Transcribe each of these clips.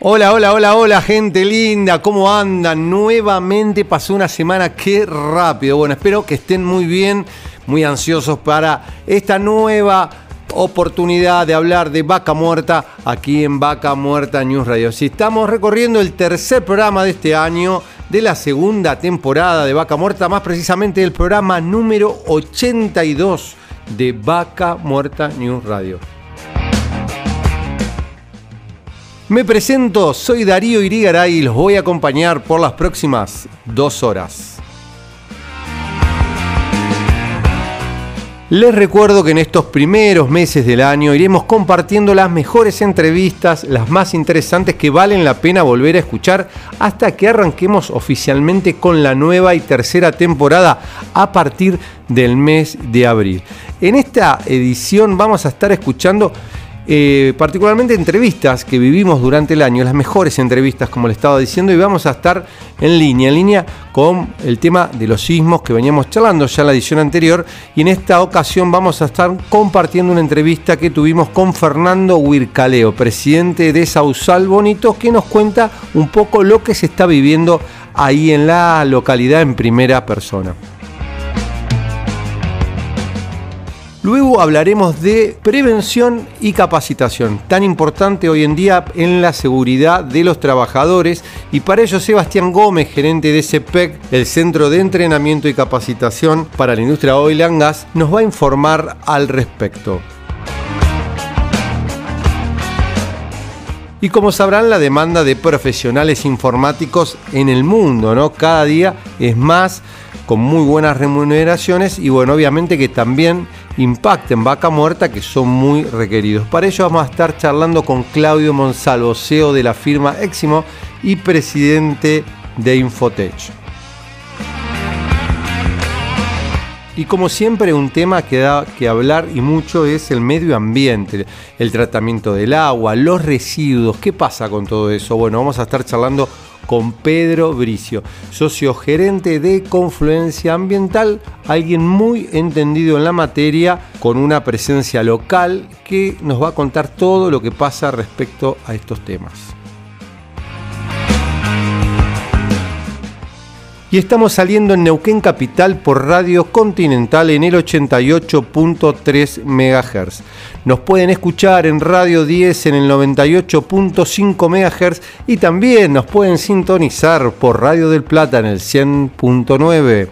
Hola, hola, hola, hola, gente linda, ¿cómo andan? Nuevamente pasó una semana, qué rápido. Bueno, espero que estén muy bien, muy ansiosos para esta nueva oportunidad de hablar de Vaca Muerta aquí en Vaca Muerta News Radio. Si estamos recorriendo el tercer programa de este año, de la segunda temporada de Vaca Muerta, más precisamente el programa número 82 de Vaca Muerta News Radio. Me presento, soy Darío Irigaray y los voy a acompañar por las próximas dos horas. Les recuerdo que en estos primeros meses del año iremos compartiendo las mejores entrevistas, las más interesantes que valen la pena volver a escuchar hasta que arranquemos oficialmente con la nueva y tercera temporada a partir del mes de abril. En esta edición vamos a estar escuchando eh, particularmente entrevistas que vivimos durante el año, las mejores entrevistas, como le estaba diciendo, y vamos a estar en línea, en línea con el tema de los sismos que veníamos charlando ya en la edición anterior, y en esta ocasión vamos a estar compartiendo una entrevista que tuvimos con Fernando Huircaleo, presidente de Sausal Bonito, que nos cuenta un poco lo que se está viviendo ahí en la localidad en primera persona. Luego hablaremos de prevención y capacitación, tan importante hoy en día en la seguridad de los trabajadores. Y para ello Sebastián Gómez, gerente de CEPEC, el Centro de Entrenamiento y Capacitación para la Industria Oil and Gas, nos va a informar al respecto. Y como sabrán, la demanda de profesionales informáticos en el mundo, ¿no? Cada día es más, con muy buenas remuneraciones y bueno, obviamente que también impacten Vaca Muerta que son muy requeridos. Para ello vamos a estar charlando con Claudio Monsalvo, CEO de la firma Eximo y presidente de Infotech. Y como siempre un tema que da que hablar y mucho es el medio ambiente, el tratamiento del agua, los residuos, ¿qué pasa con todo eso? Bueno, vamos a estar charlando con Pedro Bricio, socio gerente de Confluencia Ambiental, alguien muy entendido en la materia, con una presencia local que nos va a contar todo lo que pasa respecto a estos temas. Y estamos saliendo en Neuquén Capital por Radio Continental en el 88.3 MHz. Nos pueden escuchar en Radio 10 en el 98.5 MHz y también nos pueden sintonizar por Radio del Plata en el 100.9.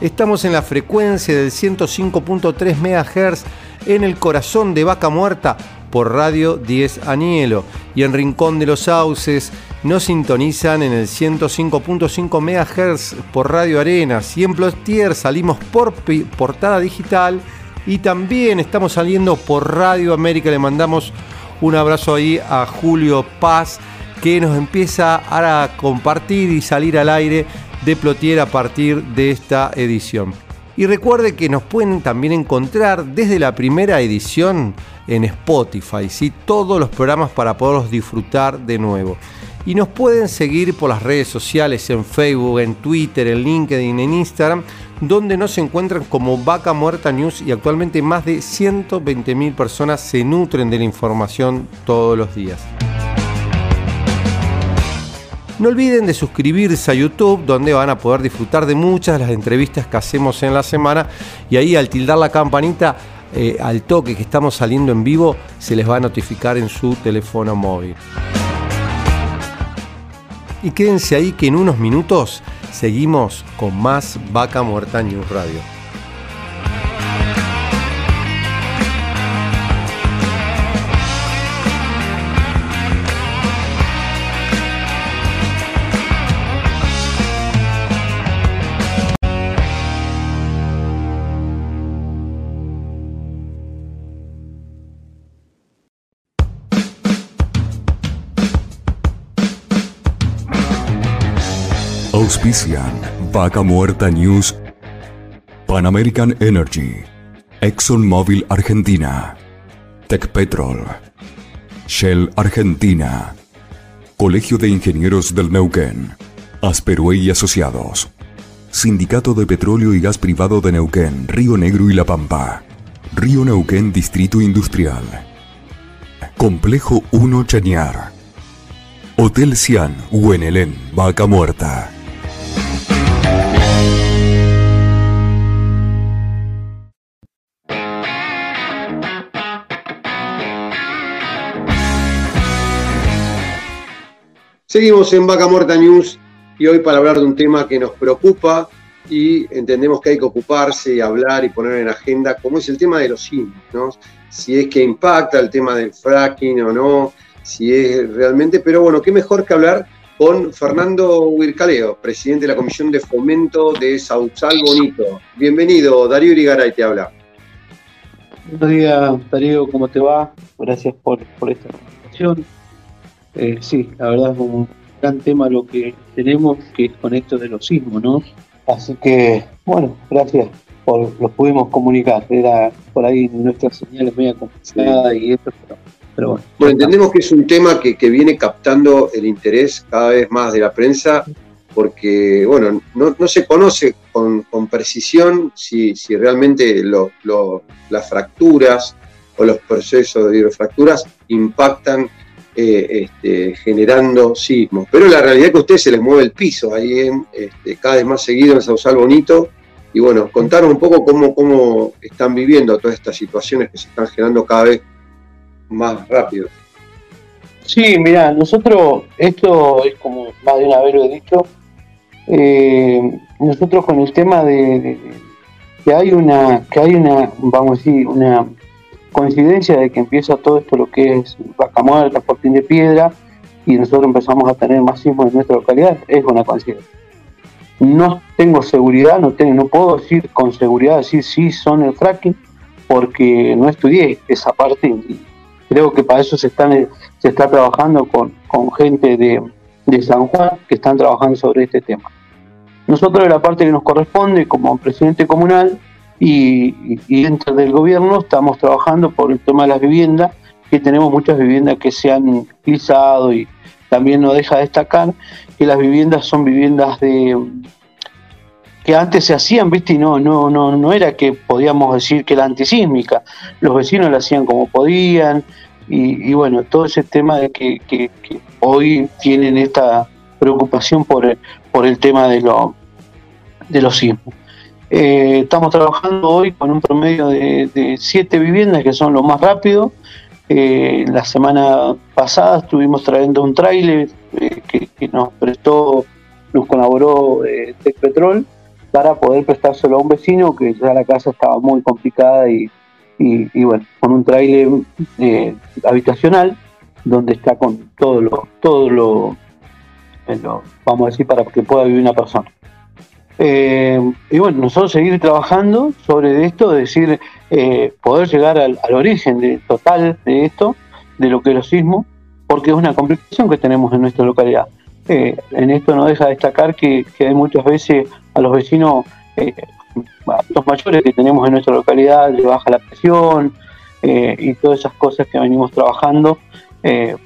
Estamos en la frecuencia del 105.3 MHz en el corazón de Vaca Muerta por Radio 10 Anielo y en Rincón de los Sauces nos sintonizan en el 105.5 MHz por Radio Arenas y en Plotier salimos por portada digital y también estamos saliendo por Radio América. Le mandamos un abrazo ahí a Julio Paz que nos empieza a compartir y salir al aire de Plotier a partir de esta edición. Y recuerde que nos pueden también encontrar desde la primera edición en Spotify, ¿sí? todos los programas para poderlos disfrutar de nuevo. Y nos pueden seguir por las redes sociales, en Facebook, en Twitter, en LinkedIn, en Instagram, donde nos encuentran como Vaca Muerta News y actualmente más de 120.000 personas se nutren de la información todos los días. No olviden de suscribirse a YouTube, donde van a poder disfrutar de muchas de las entrevistas que hacemos en la semana. Y ahí al tildar la campanita, eh, al toque que estamos saliendo en vivo, se les va a notificar en su teléfono móvil. Y quédense ahí que en unos minutos seguimos con más Vaca Muerta News Radio. Auspician Vaca Muerta News, Pan American Energy, ExxonMobil Argentina, Tech Petrol, Shell Argentina, Colegio de Ingenieros del Neuquén, Asperue y Asociados, Sindicato de Petróleo y Gas Privado de Neuquén, Río Negro y La Pampa, Río Neuquén Distrito Industrial, Complejo 1 Chañar, Hotel Cian, Huenelén, Vaca Muerta. Seguimos en Vaca Muerta News y hoy para hablar de un tema que nos preocupa y entendemos que hay que ocuparse y hablar y poner en agenda, como es el tema de los sismos, ¿no? Si es que impacta el tema del fracking o no, si es realmente, pero bueno, qué mejor que hablar con Fernando Huircaleo, presidente de la Comisión de Fomento de Sausal Bonito. Bienvenido, Darío Irigaray te habla. Buenos días, Darío, ¿cómo te va? Gracias por, por esta presentación. Eh, sí, la verdad es un gran tema lo que tenemos, que es con esto de los sismos, ¿no? Así que, bueno, gracias por lo pudimos comunicar. Era por ahí nuestras señales media complicadas y esto, pero, bueno. Bueno, entendemos que es un tema que, viene captando el interés cada vez más de la prensa porque, bueno, no, se conoce con, precisión si, si realmente las fracturas o los procesos de hidrofracturas impactan eh, este, generando sismos. Pero la realidad es que a ustedes se les mueve el piso ahí en, este, cada vez más seguido en Sausal Bonito. Y bueno, contaron un poco cómo, cómo están viviendo todas estas situaciones que se están generando cada vez más rápido. Sí, mira, nosotros, esto es como más de una vez lo he dicho, eh, nosotros con el tema de, que hay una, que hay una, vamos a decir, una coincidencia de que empieza todo esto lo que es Vaca Muerta, Fortín de Piedra, y nosotros empezamos a tener más sismos en nuestra localidad, es una coincidencia. No tengo seguridad, no, tengo, no puedo decir con seguridad decir si son el fracking, porque no estudié esa parte y creo que para eso se, están, se está trabajando con, con gente de, de San Juan que están trabajando sobre este tema. Nosotros la parte que nos corresponde como presidente comunal y, dentro del gobierno estamos trabajando por el tema de las viviendas, que tenemos muchas viviendas que se han utilizado y también nos deja destacar que las viviendas son viviendas de que antes se hacían, viste, y no, no, no, no era que podíamos decir que era antisísmica, los vecinos la hacían como podían, y, bueno, todo ese tema de que, hoy tienen esta preocupación por el, por el tema de, lo, de los sismos. Eh, estamos trabajando hoy con un promedio de, siete viviendas que son lo más rápido. Eh, la semana pasada estuvimos trayendo un trailer eh, que, nos prestó, nos colaboró Tech Petrol para poder prestárselo a un vecino que ya la casa estaba muy complicada y, bueno, con un trailer habitacional donde está con todo lo, todo lo, vamos a decir, para que pueda vivir una persona. Eh, y bueno, nosotros seguir trabajando sobre esto, decir, eh, poder llegar al, origen de, total de esto, de lo que es los sismos, porque es una complicación que tenemos en nuestra localidad. Eh, en esto no deja de destacar que, hay muchas veces a los vecinos, a los mayores que tenemos en nuestra localidad, le baja la presión y todas esas cosas que venimos trabajando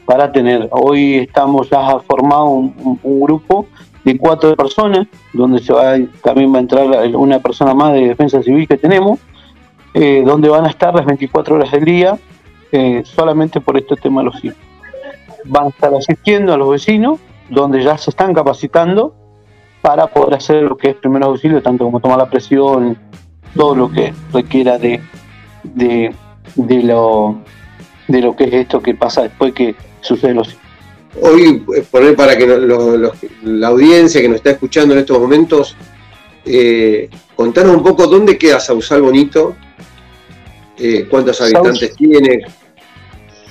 para tener. Hoy estamos ya formado un grupo de cuatro personas, donde también va a entrar una persona más de defensa civil que tenemos, eh, donde van a estar las 24 horas del día, eh, solamente por este tema de los hijos. Van a estar asistiendo a los vecinos, donde ya se están capacitando para poder hacer lo que es primer auxilio, tanto como tomar la presión, todo lo que requiera de, de, de lo, de lo que es esto que pasa después que sucede los hijos hoy eh, poner para que la audiencia que nos está escuchando en estos momentos, eh, contanos un poco dónde queda Sausal Bonito, eh, cuántos habitantes tiene.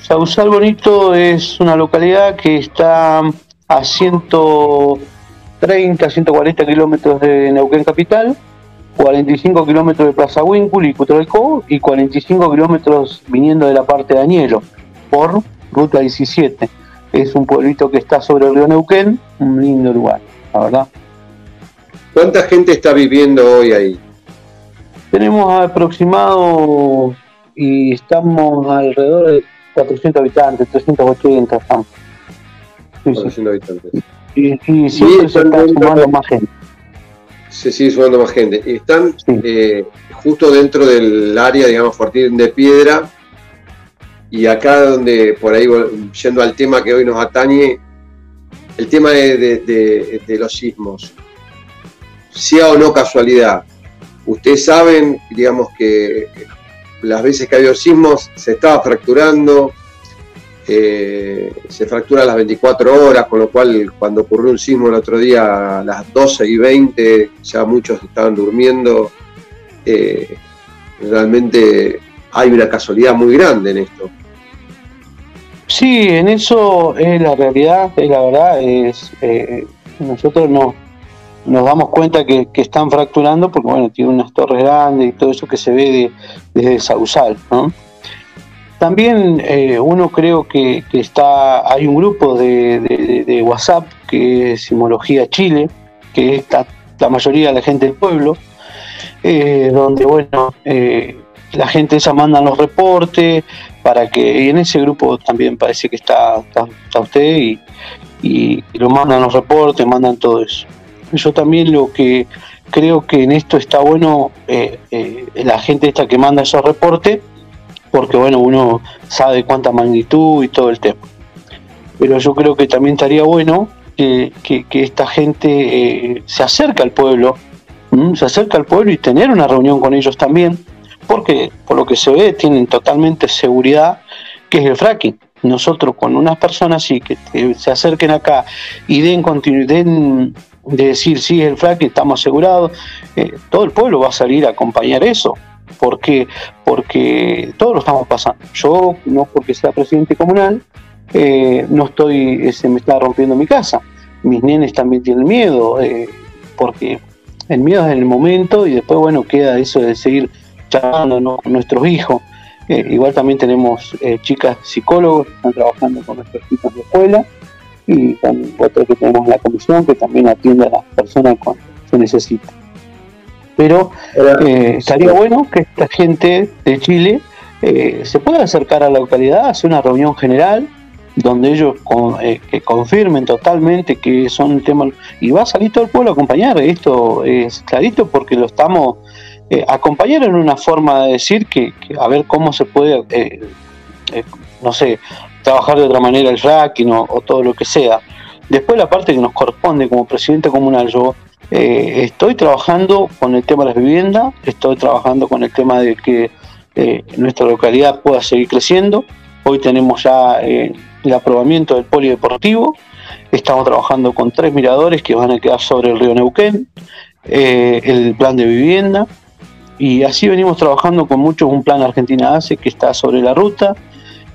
Sausal Bonito es una localidad que está a 130, 140 kilómetros de Neuquén Capital, 45 kilómetros de Plaza Huíncul y Cutralcó y 45 kilómetros viniendo de la parte de Añelo por ruta 17 es un pueblito que está sobre el río Neuquén, un lindo lugar, la verdad. ¿Cuánta gente está viviendo hoy ahí? Tenemos aproximado y estamos alrededor de 400 habitantes, 380 estamos. 400 habitantes. Y, siempre se está sumando más gente. Se sigue sumando más gente. Y están eh, justo dentro del área, digamos, Fortín de Piedra. Y acá donde, por ahí, yendo al tema que hoy nos atañe, el tema de, los sismos. Sea o no casualidad, ustedes saben, digamos, que las veces que ha sismos se estaba fracturando, eh, se fractura a las 24 horas, con lo cual cuando ocurrió un sismo el otro día a las 12 y 20 ya muchos estaban durmiendo. Eh, realmente hay una casualidad muy grande en esto. Sí, en eso es la realidad, es la verdad, es eh, nosotros no, nos damos cuenta que, están fracturando porque bueno, tiene unas torres grandes y todo eso que se ve desde Sausal, ¿no? También eh, uno creo que, está, hay un grupo de, WhatsApp que es Simología Chile, que está la mayoría de la gente del pueblo, eh, donde bueno, eh, la gente esa manda los reportes para que, y en ese grupo también parece que está, está, usted y, lo mandan los reportes, mandan todo eso. Yo también lo que creo que en esto está bueno, la gente esta que manda esos reportes, porque bueno, uno sabe cuánta magnitud y todo el tema. Pero yo creo que también estaría bueno que, esta gente eh, se acerque al pueblo, se acerque al pueblo y tener una reunión con ellos también, porque por lo que se ve tienen totalmente seguridad que es el fracking. Nosotros con unas personas sí que se acerquen acá y den continuidad, de decir sí el fracking, estamos asegurados, eh, todo el pueblo va a salir a acompañar eso. ¿Por qué? Porque todos lo estamos pasando. Yo, no porque sea presidente comunal, eh, no estoy, se me está rompiendo mi casa. Mis nenes también tienen miedo, eh, porque el miedo es el momento y después, bueno, queda eso de seguir charlando con nuestros hijos. Eh, igual también tenemos chicas psicólogos que están trabajando con nuestros hijos de escuela y también otro que tenemos la comisión que también atiende a las personas cuando se necesita. Pero eh, estaría bueno que esta gente de Chile eh, se pueda acercar a la localidad, hacer una reunión general donde ellos eh, que confirmen totalmente que son temas y va a salir todo el pueblo a acompañar esto es clarito porque lo estamos acompañar en una forma de decir que, a ver cómo se puede no sé trabajar de otra manera el fracking o, todo lo que sea. Después la parte que nos corresponde como presidente comunal yo eh, estoy trabajando con el tema de las viviendas, estoy trabajando con el tema de que eh, nuestra localidad pueda seguir creciendo. Hoy tenemos ya eh, el aprobamiento del polideportivo, estamos trabajando con tres miradores que van a quedar sobre el río Neuquén, el plan de vivienda, y así venimos trabajando con muchos, un plan Argentina ACE que está sobre la ruta,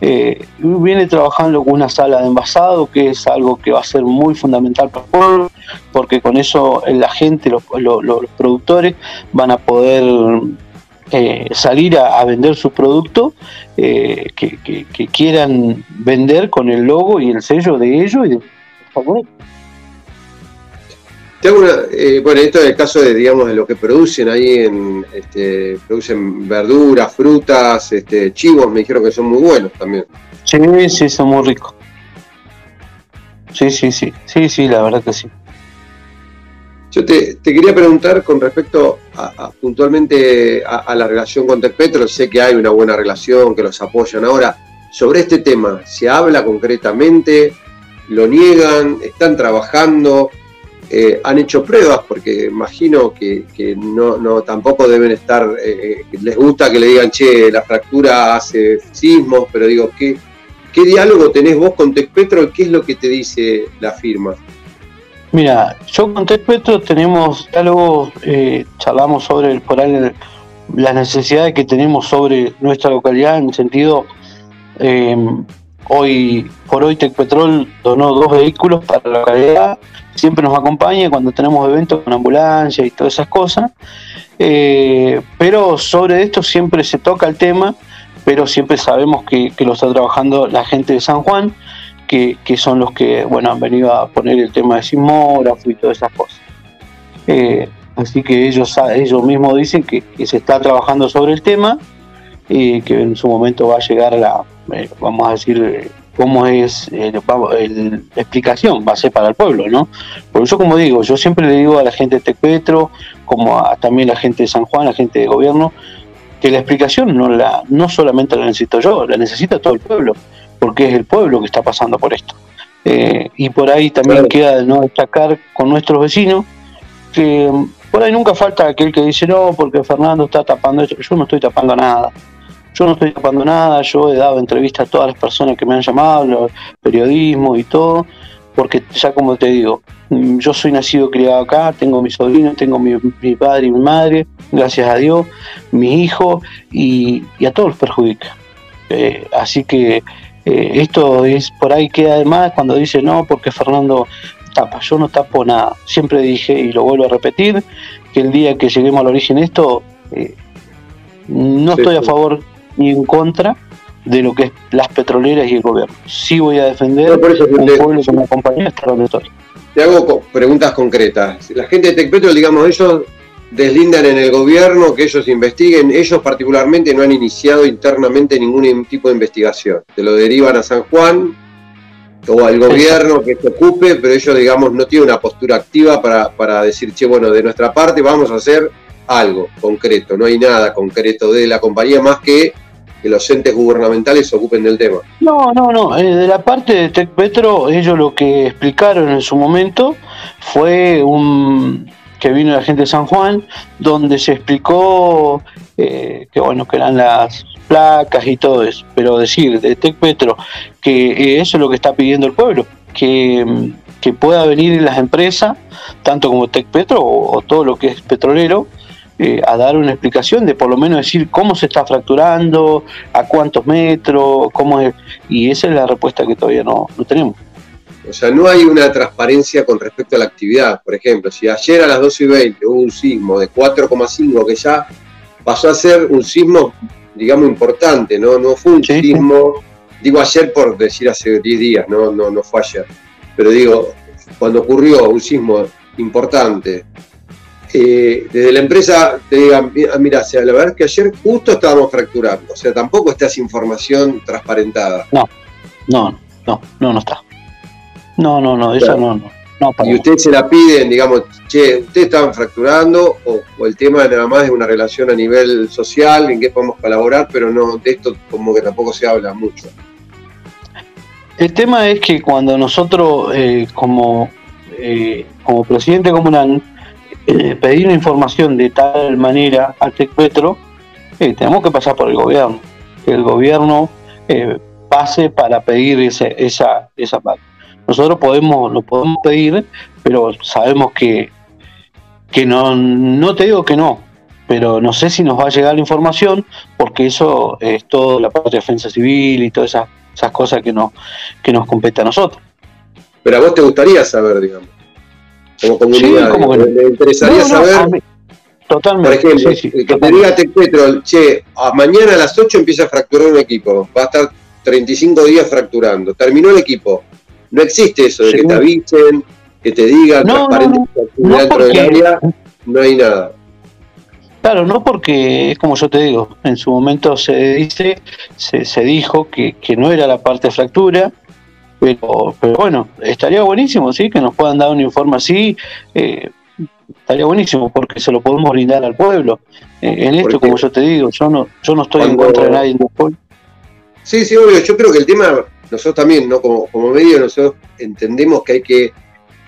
eh, viene trabajando con una sala de envasado, que es algo que va a ser muy fundamental para el pueblo, porque con eso la gente, los, productores, van a poder eh, salir a, vender su producto eh, que, quieran vender con el logo y el sello de ellos y de tengo una, eh, bueno, esto es el caso de, digamos, de lo que producen ahí, en, este, producen verduras, frutas, este, chivos, me dijeron que son muy buenos también. Sí, sí, son muy ricos. Sí, sí, sí, sí, sí, la verdad que sí. Yo te, quería preguntar con respecto a, puntualmente a, la relación con Tecpetro, sé que hay una buena relación, que los apoyan ahora. Sobre este tema, ¿se habla concretamente? ¿Lo niegan? ¿Están trabajando? Eh, han hecho pruebas, porque imagino que, no, no, tampoco deben estar, eh, les gusta que le digan, che, la fractura hace sismos, pero digo, ¿qué, qué diálogo tenés vos con Tecpetro? ¿Qué es lo que te dice la firma? Mira, yo con Tecpetro tenemos diálogo, eh, charlamos sobre el, por ahí, las necesidades que tenemos sobre nuestra localidad en el sentido, hoy por hoy Tecpetrol donó dos vehículos para la localidad siempre nos acompaña cuando tenemos eventos con ambulancia y todas esas cosas. Eh, pero sobre esto siempre se toca el tema, pero siempre sabemos que, lo está trabajando la gente de San Juan, que, son los que bueno han venido a poner el tema de sismógrafo y todas esas cosas. Eh, así que ellos, ellos mismos dicen que, se está trabajando sobre el tema y que en su momento va a llegar la, eh, vamos a decir, cómo es la explicación, va a ser para el pueblo, ¿no? Por eso, como digo, yo siempre le digo a la gente de Tecpetro, como a, también a la gente de San Juan, a la gente de gobierno, que la explicación no, la, no solamente la necesito yo, la necesita todo el pueblo, porque es el pueblo que está pasando por esto. Eh, y por ahí también queda no destacar con nuestros vecinos, que por ahí nunca falta aquel que dice, no, porque Fernando está tapando esto, yo no estoy tapando nada. Yo no estoy tapando nada, yo he dado entrevistas a todas las personas que me han llamado, los periodismo y todo, porque ya como te digo, mm, yo soy nacido criado acá, tengo mi sobrino, tengo mi, padre y mi madre, gracias a Dios, mi hijo, y, a todos los perjudica. Eh, así que eh, esto es por ahí que además cuando dice no, porque Fernando tapa, yo no tapo nada. Siempre dije, y lo vuelvo a repetir, que el día que lleguemos al origen de esto, eh, no estoy a favor ni en contra de lo que es las petroleras y el gobierno. Sí voy a defender un pueblo que me acompaña hasta donde estoy. Te hago preguntas concretas. La gente de Tecpetro, digamos, ellos deslindan en el gobierno que ellos investiguen. Ellos particularmente no han iniciado internamente ningún tipo de investigación. Te lo derivan a San Juan o al gobierno que se ocupe, pero ellos, digamos, no tienen una postura activa para, para decir, che, bueno, de nuestra parte vamos a hacer algo concreto. No hay nada concreto de la compañía más que que los entes gubernamentales se ocupen del tema. No, no, no. Eh, de la parte de Tecpetro, ellos lo que explicaron en su momento fue un que vino la gente de San Juan, donde se explicó eh, que bueno, que eran las placas y todo eso, pero decir de Tecpetro que eh, eso es lo que está pidiendo el pueblo, que, que pueda venir las empresas, tanto como Tecpetro o, o todo lo que es petrolero, eh, a dar una explicación de por lo menos decir cómo se está fracturando, a cuántos metros, cómo es, y esa es la respuesta que todavía no, no tenemos. O sea, no hay una transparencia con respecto a la actividad. Por ejemplo, si ayer a las 12 y 20 hubo un sismo de 4,5 que ya pasó a ser un sismo, digamos, importante, ¿no? No fue un sismo, digo ayer por decir hace 10 días, no, no, no fue ayer. Pero digo, cuando ocurrió un sismo importante, eh, desde la empresa te digan, mira, sea, la verdad es que ayer justo estábamos fracturando, o sea, tampoco está esa información transparentada. No, no, no, no, no está. No, no, no, eso no, no. no y ustedes se la piden, digamos, che, ustedes estaban fracturando o, el tema nada más es una relación a nivel social en que podemos colaborar, pero no, de esto como que tampoco se habla mucho. El tema es que cuando nosotros eh, como, eh, como presidente comunal eh, pedir información de tal manera al TECPetro, tenemos que pasar por el gobierno, que el gobierno pase para pedir ese, esa, esa parte. Nosotros podemos, lo podemos pedir, pero sabemos que, que no, no te digo que no, pero no sé si nos va a llegar la información, porque eso es todo la parte de defensa civil y todas esas, esas cosas que nos, que nos compete a nosotros. Pero a vos te gustaría saber, digamos, como comunidad, sí, me interesaría saber. Totalmente. Por ejemplo, que te diga Tecpetro, che, a mañana a las 8 empieza a fracturar un equipo, va a estar 35 días fracturando, terminó el equipo, no existe eso de que te avisen, que te digan, no, no, dentro del área, no hay nada. Claro, no porque es como yo te digo, en su momento se dice, se, dijo que, no era la parte de fractura, pero, pero bueno, estaría buenísimo, sí, que nos puedan dar un informe así, eh, estaría buenísimo porque se lo podemos brindar al pueblo. Eh, en esto, como yo te digo, yo no, yo no estoy en contra de nadie. Sí, sí, obvio, yo creo que el tema nosotros también, ¿no? Como, como medio, nosotros entendemos que hay que,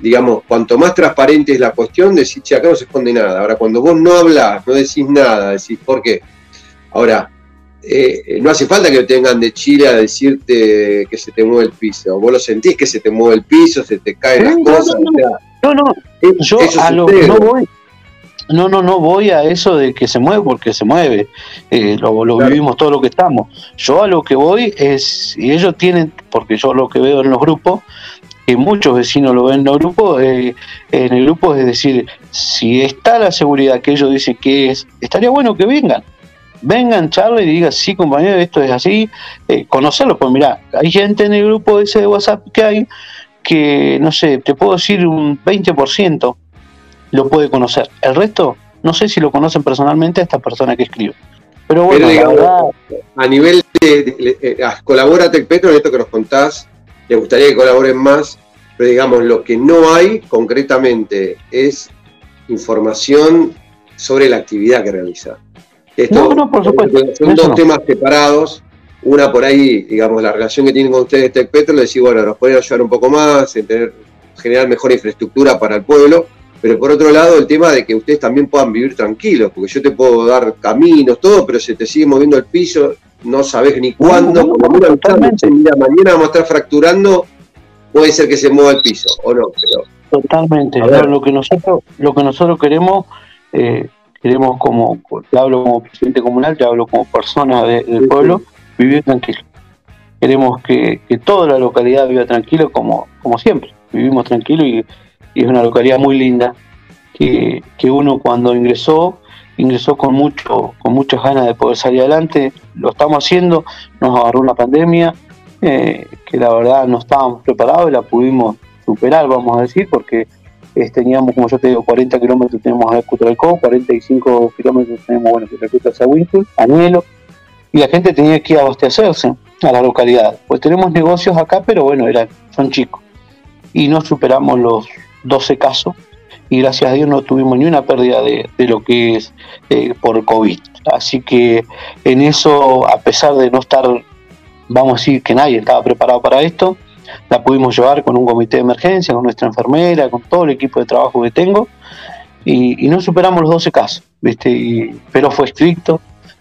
digamos, cuanto más transparente es la cuestión, decir, che, acá no se esconde nada. Ahora, cuando vos no hablas, no decís nada, decís, ¿por qué? Ahora, eh, no hace falta que tengan de Chile a decirte que se te mueve el piso. Vos lo sentís que se te mueve el piso, se te caen las cosas. No, no, yo a lo no voy. No, no, no voy a eso de que se mueve porque se mueve. Eh, lo, vivimos todo lo que estamos. Yo a lo que voy es, y ellos tienen, porque yo lo que veo en los grupos, que muchos vecinos lo ven en los grupos, eh, en el grupo es decir, si está la seguridad que ellos dicen que es, estaría bueno que vengan. Vengan, charlen y digan, sí, compañero, esto es así, eh, conocerlos, pues mira, hay gente en el grupo ese de WhatsApp que hay que, no sé, te puedo decir un 20% lo puede conocer. El resto, no sé si lo conocen personalmente a esta persona que escribe. Pero bueno, a nivel de, eh, colabora Tecpetro en esto que nos contás, le gustaría que colaboren más, pero digamos, lo que no hay concretamente es información sobre la actividad que realiza. Esto, no, por supuesto. Son dos temas separados. Una por ahí, digamos, la relación que tienen con ustedes Tecpetro, le decís, bueno, nos pueden ayudar un poco más, en tener, generar mejor infraestructura para el pueblo, pero por otro lado el tema de que ustedes también puedan vivir tranquilos, porque yo te puedo dar caminos, todo, pero si te sigue moviendo el piso, no sabes ni cuándo, mañana vamos a estar fracturando, puede ser que se mueva el piso, o no, pero... Totalmente, lo que nosotros, lo que nosotros queremos, eh, queremos como, te hablo como presidente comunal, te hablo como persona del pueblo, vivir tranquilo. Queremos que, toda la localidad viva tranquilo como, como siempre, vivimos tranquilo y y es una localidad muy linda, que, uno cuando ingresó, ingresó con mucho, con muchas ganas de poder salir adelante, lo estamos haciendo, nos agarró una pandemia, eh, que la verdad no estábamos preparados y la pudimos superar, vamos a decir, porque teníamos, como yo te digo, 40 kilómetros tenemos a Cutralcó, 45 kilómetros tenemos, bueno, a Winfield, Añelo, y la gente tenía que abastecerse a la localidad. Pues tenemos negocios acá, pero bueno, eran, son chicos. Y no superamos los 12 casos y gracias a Dios no tuvimos ni una pérdida de, lo que es eh, por COVID. Así que en eso, a pesar de no estar, vamos a decir que nadie estaba preparado para esto, la pudimos llevar con un comité de emergencia, con nuestra enfermera, con todo el equipo de trabajo que tengo y, no superamos los 12 casos, ¿viste? pero fue estricto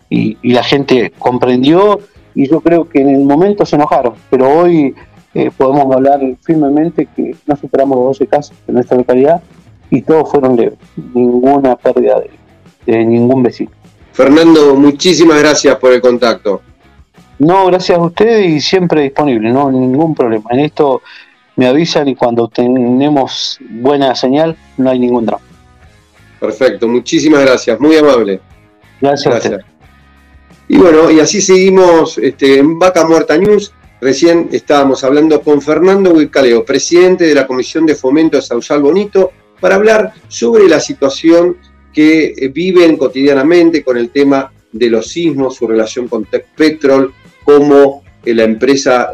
y, y la gente comprendió y yo creo que en el momento se enojaron, pero hoy eh, podemos hablar firmemente que no superamos los 12 casos en nuestra localidad y todos fueron leves, ninguna pérdida de, ningún vecino. Fernando, muchísimas gracias por el contacto. No, gracias a ustedes y siempre disponible, no ningún problema. En esto me avisan y cuando tenemos buena señal no hay ningún drama. Perfecto, muchísimas gracias, muy amable. Gracias. gracias. Y bueno, y así seguimos este, en Vaca Muerta News. Recién estábamos hablando con Fernando Huicaleo, presidente de la Comisión de Fomento de Sausal Bonito, para hablar sobre la situación que eh, viven cotidianamente con el tema de los sismos, su relación con Tech Petrol, cómo eh, la empresa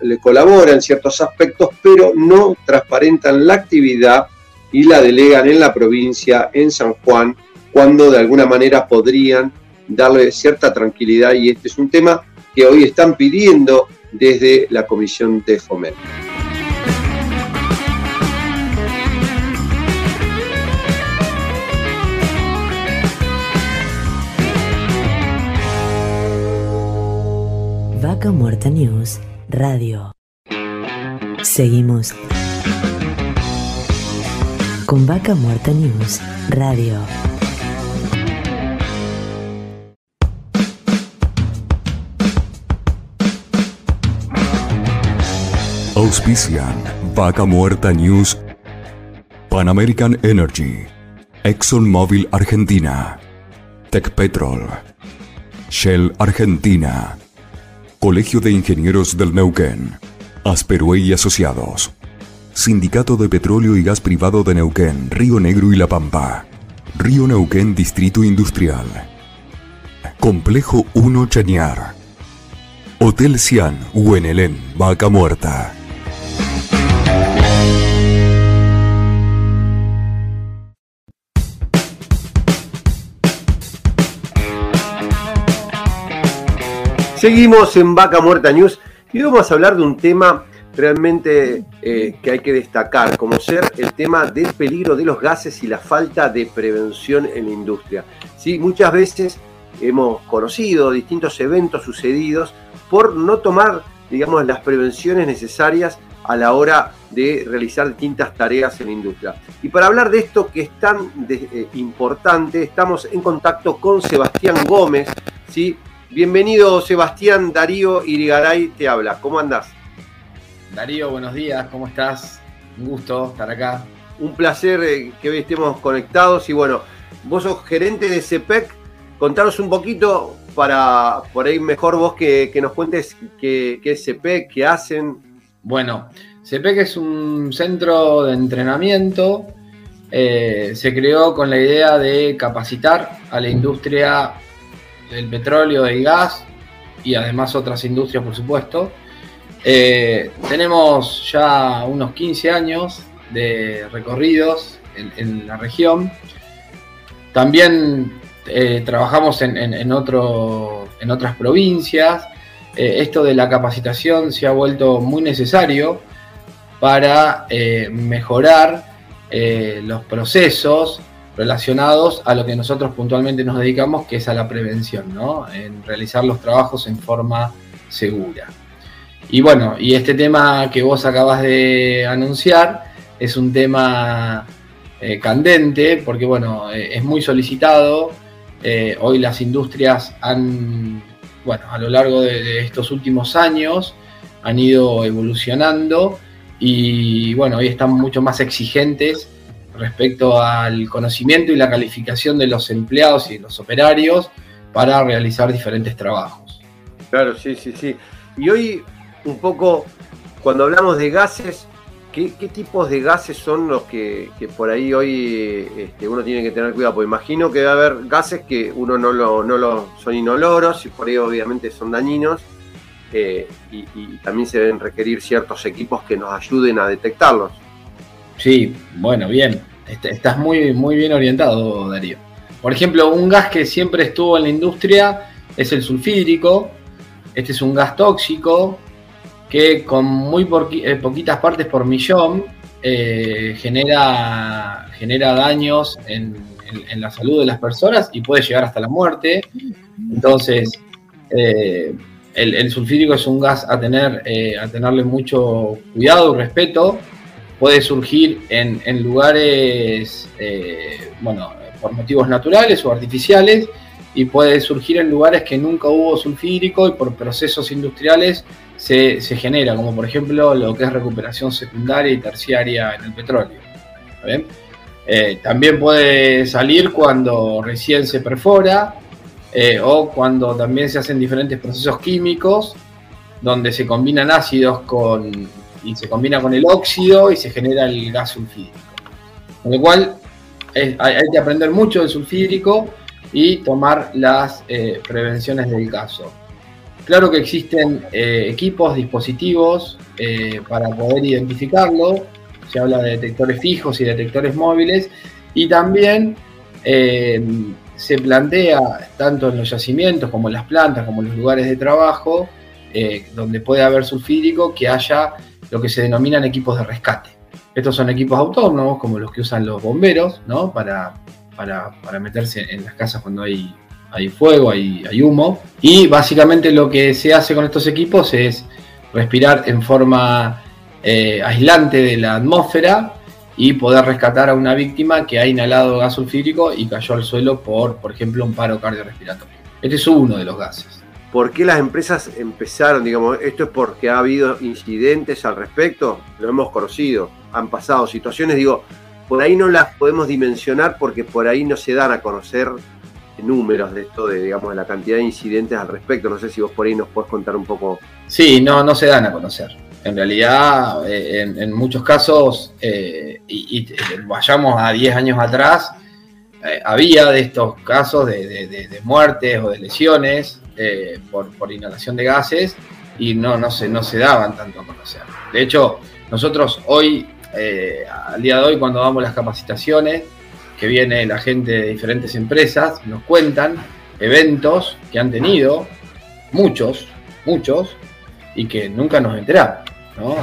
le colabora en ciertos aspectos, pero no transparentan la actividad y la delegan en la provincia, en San Juan, cuando de alguna manera podrían darle cierta tranquilidad y este es un tema que hoy están pidiendo desde la Comisión de Fomento. Vaca Muerta News Radio. Seguimos con Vaca Muerta News Radio. Auspician Vaca Muerta News, Pan American Energy, ExxonMobil Argentina, Tech Petrol, Shell Argentina, Colegio de Ingenieros del Neuquén, Asperue y Asociados, Sindicato de Petróleo y Gas Privado de Neuquén, Río Negro y La Pampa, Río Neuquén Distrito Industrial, Complejo 1 Chañar, Hotel Cian, Huenelén, Vaca Muerta. Seguimos en Vaca Muerta News y vamos a hablar de un tema realmente eh, que hay que destacar, como ser el tema del peligro de los gases y la falta de prevención en la industria. ¿Sí? Muchas veces hemos conocido distintos eventos sucedidos por no tomar, digamos, las prevenciones necesarias a la hora de realizar distintas tareas en la industria. Y para hablar de esto que es tan eh, importante, estamos en contacto con Sebastián Gómez, ¿sí? Bienvenido Sebastián Darío Irigaray, te habla. ¿Cómo andás? Darío, buenos días, ¿cómo estás? Un gusto estar acá. Un placer eh, que hoy estemos conectados y bueno, vos sos gerente de CEPEC. Contanos un poquito para por ahí mejor vos que, nos cuentes qué, es CEPEC, qué hacen. Bueno, CEPEC es un centro de entrenamiento eh, se creó con la idea de capacitar a la industria del petróleo, del gas y además otras industrias, por supuesto. Eh, tenemos ya unos 15 años de recorridos en, la región. También eh, trabajamos en, en, otras provincias. esto de la capacitación se ha vuelto muy necesario para mejorar eh, los procesos relacionados a lo que nosotros puntualmente nos dedicamos, que es a la prevención, ¿no? En realizar los trabajos en forma segura. Y bueno, y este tema que vos acabas de anunciar es un tema eh, candente, porque bueno, eh, es muy solicitado. hoy las industrias han, bueno, a lo largo de estos últimos años, han ido evolucionando y bueno, hoy están mucho más exigentes respecto al conocimiento y la calificación de los empleados y los operarios para realizar diferentes trabajos. Claro, sí, sí, sí. Y hoy un poco, cuando hablamos de gases, ¿qué, tipos de gases son los que, por ahí hoy este, uno tiene que tener cuidado? Porque imagino que va a haber gases que uno no lo, no lo son inoloros y por ahí obviamente son dañinos eh, y, también se deben requerir ciertos equipos que nos ayuden a detectarlos. Sí, bueno, bien. Estás muy, muy bien orientado, Darío. Por ejemplo, un gas que siempre estuvo en la industria es el sulfídrico. Este es un gas tóxico que con muy eh, poquitas partes por millón eh, genera, genera daños en, la salud de las personas y puede llegar hasta la muerte. Entonces, el, sulfídrico es un gas a, tener, eh, a tenerle mucho cuidado y respeto. Puede surgir en, lugares, eh, bueno, por motivos naturales o artificiales, y puede surgir en lugares que nunca hubo sulfídrico y por procesos industriales se, genera, como por ejemplo lo que es recuperación secundaria y terciaria en el petróleo. Eh, también puede salir cuando recién se perfora eh, o cuando también se hacen diferentes procesos químicos donde se combinan ácidos con, y se combina con el óxido y se genera el gas sulfídrico. Con lo cual hay, que aprender mucho del sulfídrico y tomar las eh, prevenciones del caso. Claro que existen eh, equipos, dispositivos para poder identificarlo. Se habla de detectores fijos y detectores móviles. Y también se plantea, tanto en los yacimientos como en las plantas, como en los lugares de trabajo, eh, donde puede haber sulfídrico, que haya lo que se denominan equipos de rescate. Estos son equipos autónomos, como los que usan los bomberos, ¿no? Para, para, meterse en las casas cuando hay, hay fuego, hay, hay humo. Y básicamente lo que se hace con estos equipos es respirar en forma eh, aislante de la atmósfera y poder rescatar a una víctima que ha inhalado gas sulfídrico y cayó al suelo por, por ejemplo, un paro cardiorrespiratorio. Este es uno de los gases. ¿Por qué las empresas empezaron, digamos, esto es porque ha habido incidentes al respecto? Lo hemos conocido, han pasado situaciones, digo, por ahí no las podemos dimensionar porque por ahí no se dan a conocer números de esto, de digamos, de la cantidad de incidentes al respecto. No sé si vos por ahí nos podés contar un poco. Sí, no, no se dan a conocer. En realidad, eh, en, muchos casos, eh, y, vayamos a 10 años atrás, eh, había de estos casos de, muertes o de lesiones por, inhalación de gases y no, no, se, no se daban tanto a conocer. De hecho, nosotros hoy, al día de hoy, cuando damos las capacitaciones, que viene la gente de diferentes empresas, nos cuentan eventos que han tenido, muchos, muchos, y que nunca nos enteramos.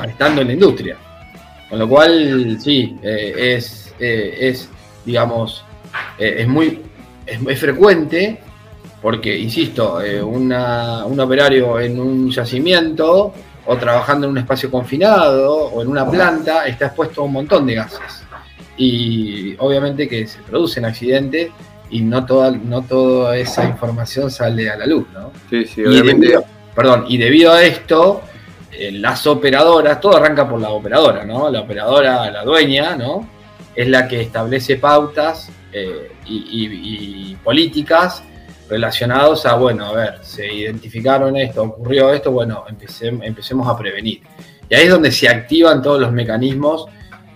Estando en la industria. Con lo cual, sí, eh, es, eh, es, digamos, eh, es muy es, frecuente porque, insisto, un operario en un yacimiento o trabajando en un espacio confinado o en una planta está expuesto a un montón de gases. Y obviamente que se producen accidentes y no toda, no toda esa información sale a la luz, ¿no? Sí, sí, obviamente. perdón, y debido a esto, eh, las operadoras, todo arranca por la operadora, ¿no? La operadora, la dueña, ¿no? Es la que establece pautas eh, y, políticas relacionados a, bueno, a ver, se identificaron esto, ocurrió esto, bueno, empecemos a prevenir. Y ahí es donde se activan todos los mecanismos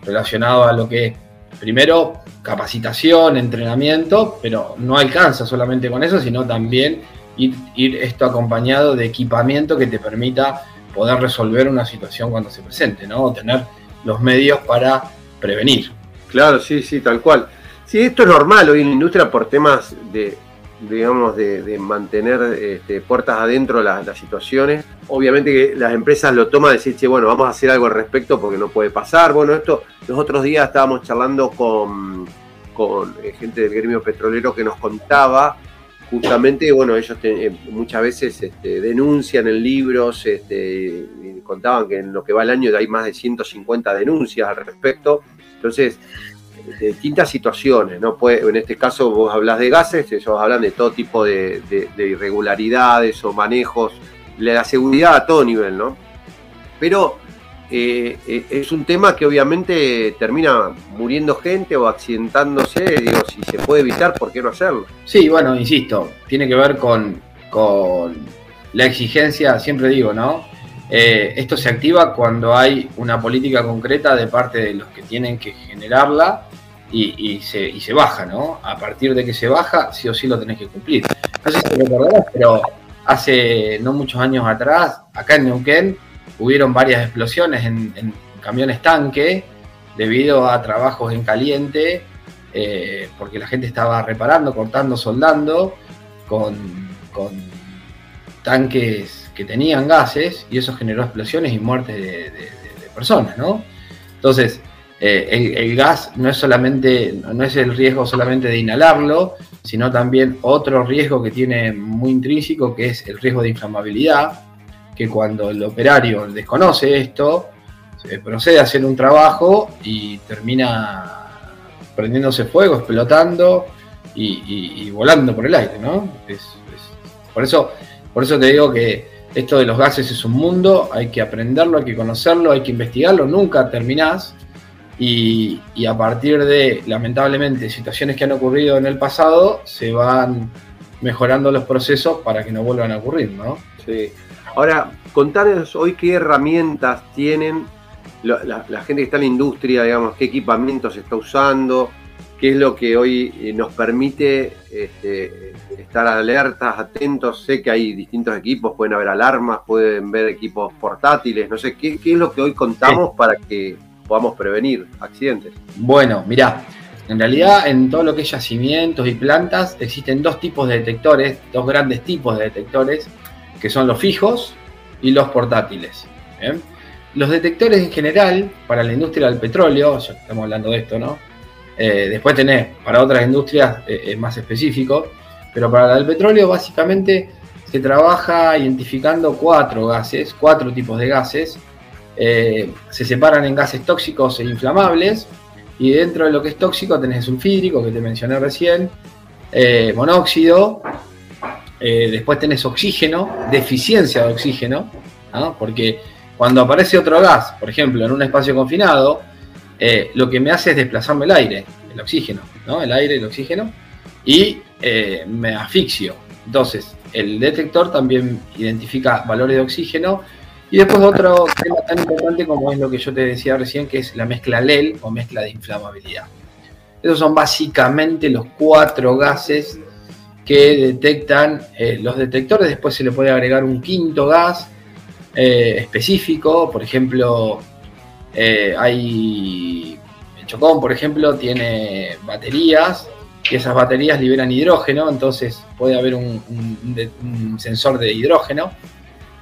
relacionados a lo que primero capacitación, entrenamiento, pero no alcanza solamente con eso, sino también ir, esto acompañado de equipamiento que te permita poder resolver una situación cuando se presente, ¿no? O tener los medios para prevenir. Claro, sí, sí, tal cual. Sí, esto es normal hoy en la industria por temas de, digamos, de, mantener este, puertas adentro las, situaciones. Obviamente que las empresas lo toman de decir, che, bueno, vamos a hacer algo al respecto porque no puede pasar. Bueno, esto, los otros días estábamos charlando con, con eh, gente del gremio petrolero que nos contaba justamente, bueno, ellos eh, muchas veces este, denuncian en libros, este, contaban que en lo que va el año hay más de 150 denuncias al respecto. Entonces, de distintas situaciones, ¿no? Puede, en este caso vos hablas de gases, ellos hablan de todo tipo de, irregularidades o manejos, la seguridad a todo nivel, ¿no? Pero eh, eh, es un tema que obviamente termina muriendo gente o accidentándose, digo, si se puede evitar, ¿por qué no hacerlo? Sí, bueno, insisto, tiene que ver con, con la exigencia, siempre digo, ¿no? Eh, esto se activa cuando hay una política concreta de parte de los que tienen que generarla y, se, baja, ¿no? A partir de que se baja, sí o sí lo tenés que cumplir. No sé si recordarás, pero hace no muchos años atrás, acá en Neuquén, hubieron varias explosiones en, camiones tanque debido a trabajos en caliente, eh, porque la gente estaba reparando, cortando, soldando con, con tanques que tenían gases y eso generó explosiones y muertes de, personas, ¿no? Entonces, eh, el, gas no es solamente, no es el riesgo solamente de inhalarlo, sino también otro riesgo que tiene muy intrínseco, que es el riesgo de inflamabilidad, que cuando el operario desconoce esto, se procede a hacer un trabajo y termina prendiéndose fuego, explotando y, volando por el aire, ¿no? por, eso, por eso te digo que esto de los gases es un mundo, hay que aprenderlo, hay que conocerlo, hay que investigarlo, nunca terminás. Y, a partir de, lamentablemente, situaciones que han ocurrido en el pasado, se van mejorando los procesos para que no vuelvan a ocurrir, ¿no? Sí. Ahora, contanos hoy qué herramientas tienen la, la gente que está en la industria, digamos, qué equipamiento se está usando, qué es lo que hoy eh, nos permite este, estar alertas, atentos. Sé que hay distintos equipos, pueden haber alarmas, pueden ver equipos portátiles, no sé, ¿qué, es lo que hoy contamos para que podamos prevenir accidentes? Bueno, mirá, en realidad en todo lo que es yacimientos y plantas existen dos tipos de detectores, dos grandes tipos de detectores, que son los fijos y los portátiles. Los detectores en general, para la industria del petróleo, ya estamos hablando de esto, ¿no? Eh, después tenés para otras industrias eh, más específico, pero para la del petróleo básicamente se trabaja identificando cuatro gases, cuatro tipos de gases. Eh, se separan en gases tóxicos e inflamables y dentro de lo que es tóxico tenés sulfídrico que te mencioné recién, monóxido, después tenés oxígeno, deficiencia de oxígeno, porque cuando aparece otro gas, por ejemplo en un espacio confinado, eh, lo que me hace es desplazarme el aire, el oxígeno, ¿no? El aire, el oxígeno, y eh, me asfixio. Entonces, el detector también identifica valores de oxígeno. Y después otro tema tan importante como es lo que yo te decía recién, que es la mezcla LEL o mezcla de inflamabilidad. Esos son básicamente los cuatro gases que detectan eh, los detectores. Después se le puede agregar un quinto gas específico, por ejemplo, eh, hay. El Chocón, por ejemplo, tiene baterías y esas baterías liberan hidrógeno, entonces puede haber un, sensor de hidrógeno.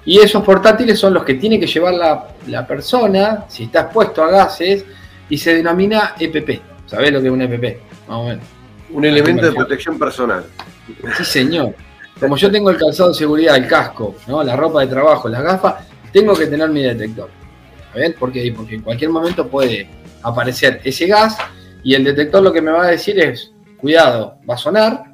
Y esos portátiles son los que tiene que llevar la, persona si está expuesto a gases y se denomina EPP. ¿Sabés lo que es un EPP? Un elemento de protección personal. Sí, señor. Como yo tengo el calzado de seguridad, el casco, ¿no? la ropa de trabajo, las gafas, tengo que tener mi detector. ¿Por qué? Porque en cualquier momento puede aparecer ese gas y el detector lo que me va a decir es, cuidado, va a sonar,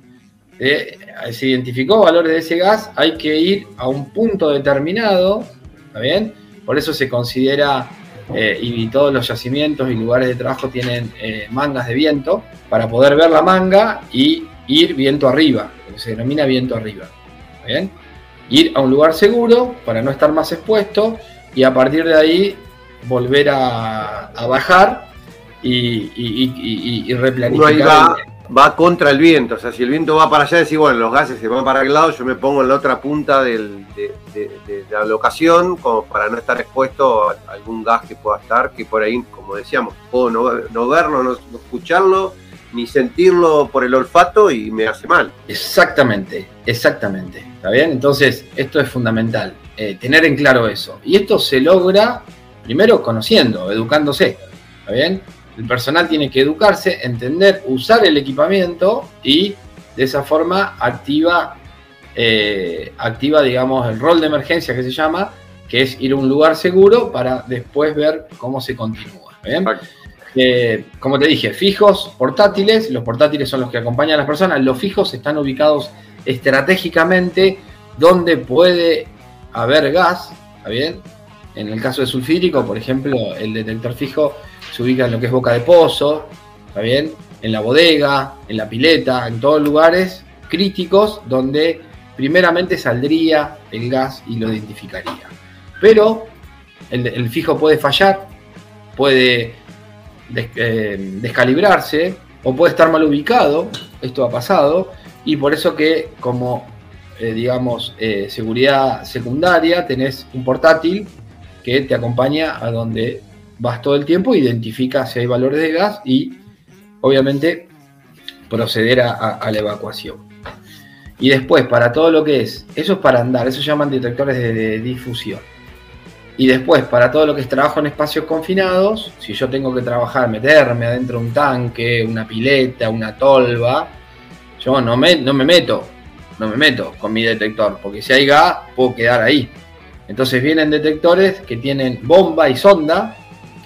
eh, se identificó valores de ese gas, hay que ir a un punto determinado, ¿está bien? Por eso se considera, eh, y todos los yacimientos y lugares de trabajo tienen eh, mangas de viento, para poder ver la manga y ir viento arriba, lo que se denomina viento arriba, ¿está bien? Ir a un lugar seguro para no estar más expuesto y a partir de ahí volver a, bajar y, replanificar. Va, contra el viento, o sea, si el viento va para allá, decir, bueno, los gases se van para el lado, yo me pongo en la otra punta de, la locación, como para no estar expuesto a algún gas que pueda estar, que por ahí, como decíamos, puedo no, verlo, no, escucharlo, ni sentirlo por el olfato y me hace mal. Exactamente, exactamente. ¿Está bien? Entonces, esto es fundamental, eh, tener en claro eso. Y esto se logra primero conociendo, educándose. ¿Está bien? El personal tiene que educarse, entender, usar el equipamiento y de esa forma activa, eh, activa digamos, el rol de emergencia que se llama, que es ir a un lugar seguro para después ver cómo se continúa. Eh, como te dije, fijos, portátiles, los portátiles son los que acompañan a las personas, los fijos están ubicados estratégicamente donde puede haber gas, ¿está bien? En el caso de sulfídrico, por ejemplo, el detector fijo se ubica en lo que es boca de pozo, ¿está bien? En la bodega, en la pileta, en todos lugares críticos donde primeramente saldría el gas y lo identificaría. Pero el, fijo puede fallar, puede eh, descalibrarse o puede estar mal ubicado, esto ha pasado, y por eso que como, eh, digamos, eh, seguridad secundaria tenés un portátil que te acompaña a donde vas todo el tiempo, identifica si hay valores de gas y obviamente proceder a, la evacuación. Y después, para todo lo que es, eso es para andar, eso llaman detectores de, difusión. Y después, para todo lo que es trabajo en espacios confinados, si yo tengo que trabajar, meterme adentro de un tanque, una pileta, una tolva, yo no me, no me meto, no me meto con mi detector, porque si hay gas, puedo quedar ahí. Entonces vienen detectores que tienen bomba y sonda,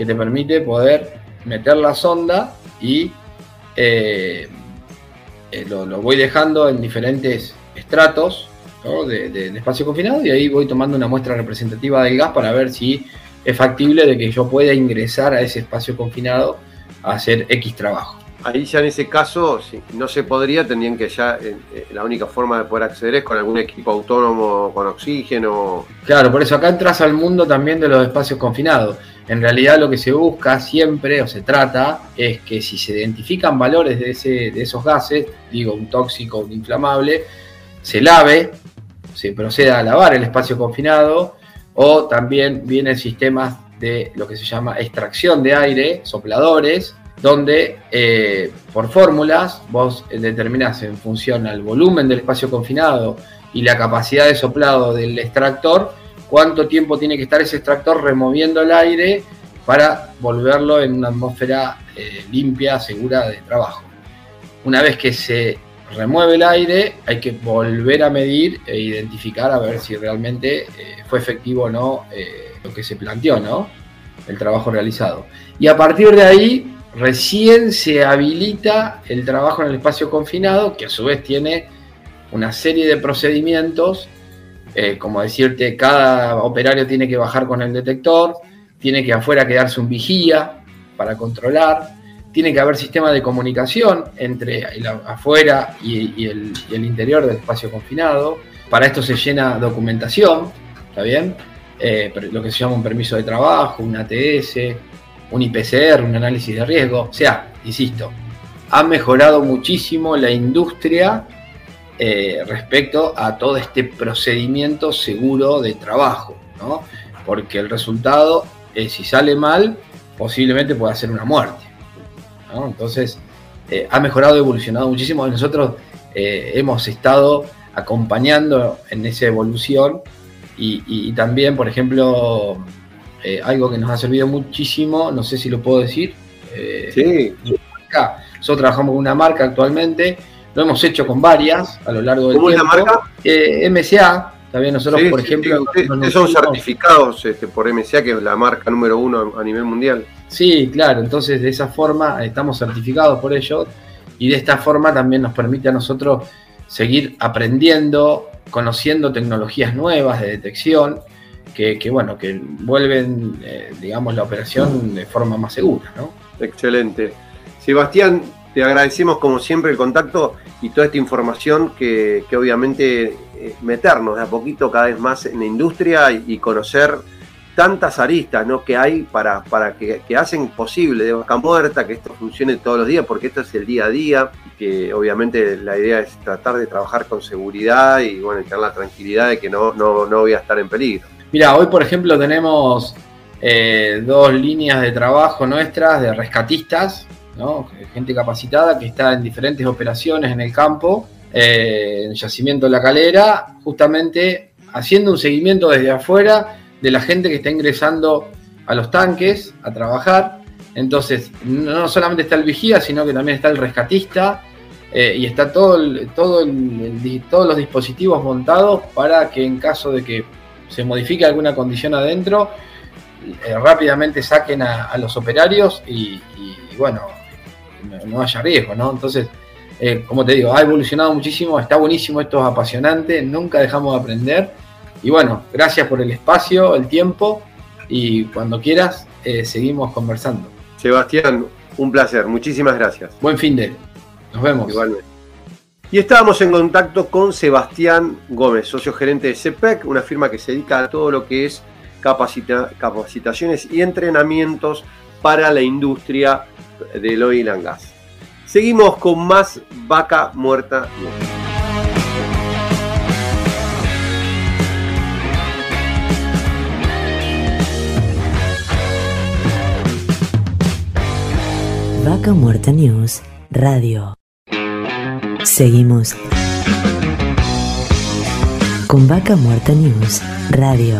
que te permite poder meter la sonda y eh, eh, lo, voy dejando en diferentes estratos de, espacio confinado y ahí voy tomando una muestra representativa del gas para ver si es factible de que yo pueda ingresar a ese espacio confinado a hacer X trabajo. Ahí ya en ese caso, si no se podría, tendrían que ya, eh, la única forma de poder acceder es con algún equipo autónomo, con oxígeno. Claro, por eso acá entras al mundo también de los espacios confinados. En realidad lo que se busca siempre o se trata es que si se identifican valores de, ese, de esos gases, digo un tóxico, un inflamable, se lave, se proceda a lavar el espacio confinado o también vienen sistemas de lo que se llama extracción de aire, sopladores, donde eh, por fórmulas vos determinás en función al volumen del espacio confinado y la capacidad de soplado del extractor, cuánto tiempo tiene que estar ese extractor removiendo el aire para volverlo en una atmósfera eh, limpia, segura de trabajo. Una vez que se remueve el aire, hay que volver a medir e identificar a ver si realmente eh, fue efectivo o no eh, lo que se planteó, ¿no? El trabajo realizado. Y a partir de ahí, recién se habilita el trabajo en el espacio confinado, que a su vez tiene una serie de procedimientos eh, como decirte, cada operario tiene que bajar con el detector, tiene que afuera quedarse un vigía para controlar, tiene que haber sistema de comunicación entre afuera y, el, interior del espacio confinado. Para esto se llena documentación, ¿está bien? Eh, lo que se llama un permiso de trabajo, un ATS, un IPCR, un análisis de riesgo. O sea, insisto, ha mejorado muchísimo la industria eh, respecto a todo este procedimiento seguro de trabajo, ¿no? Porque el resultado, si sale mal, posiblemente pueda ser una muerte. Entonces, eh, ha mejorado, evolucionado muchísimo. Nosotros eh, hemos estado acompañando en esa evolución y, también, por ejemplo, algo que nos ha servido muchísimo, no sé si lo puedo decir. sí. Nosotros trabajamos con una marca actualmente lo hemos hecho con varias a lo largo del tiempo. ¿Cómo es la marca? Eh, MCA. También nosotros, por ejemplo. ustedes son certificados este, por MCA, que es la marca número uno a nivel mundial. Sí, claro. Entonces, de esa forma, estamos certificados por ellos. Y de esta forma también nos permite a nosotros seguir aprendiendo, conociendo tecnologías nuevas de detección. Que, bueno, que vuelven, eh, digamos, la operación de forma más segura, ¿no? Excelente. Sebastián, te agradecemos como siempre el contacto y toda esta información que, obviamente eh, meternos de a poquito cada vez más en la industria y, conocer tantas aristas ¿no? que hay para, para que, hacen posible de vaca muerta que esto funcione todos los días, porque esto es el día a día, que obviamente la idea es tratar de trabajar con seguridad y bueno, tener la tranquilidad de que no, no, no voy a estar en peligro. Mira, hoy por ejemplo tenemos eh, dos líneas de trabajo nuestras de rescatistas, ¿no? gente capacitada que está en diferentes operaciones en el campo, eh, en el yacimiento de la calera, justamente haciendo un seguimiento desde afuera de la gente que está ingresando a los tanques a trabajar. Entonces, no solamente está el vigía, sino que también está el rescatista eh, y está todo, todo todos los dispositivos montados para que en caso de que se modifique alguna condición adentro, eh, rápidamente saquen a, los operarios y, bueno, no, haya riesgo, ¿no? Entonces, eh, como te digo, ha evolucionado muchísimo, está buenísimo, esto es apasionante, nunca dejamos de aprender y bueno, gracias por el espacio, el tiempo y cuando quieras eh, seguimos conversando. Sebastián, un placer, muchísimas gracias. Buen fin de. Nos vemos. Igualmente. Y estábamos en contacto con Sebastián Gómez, socio gerente de CEPEC, una firma que se dedica a todo lo que es capacitaciones y entrenamientos para la industria del oil and gas. Seguimos con más vaca muerta. Vaca Muerta News Radio. Seguimos con Vaca Muerta News Radio.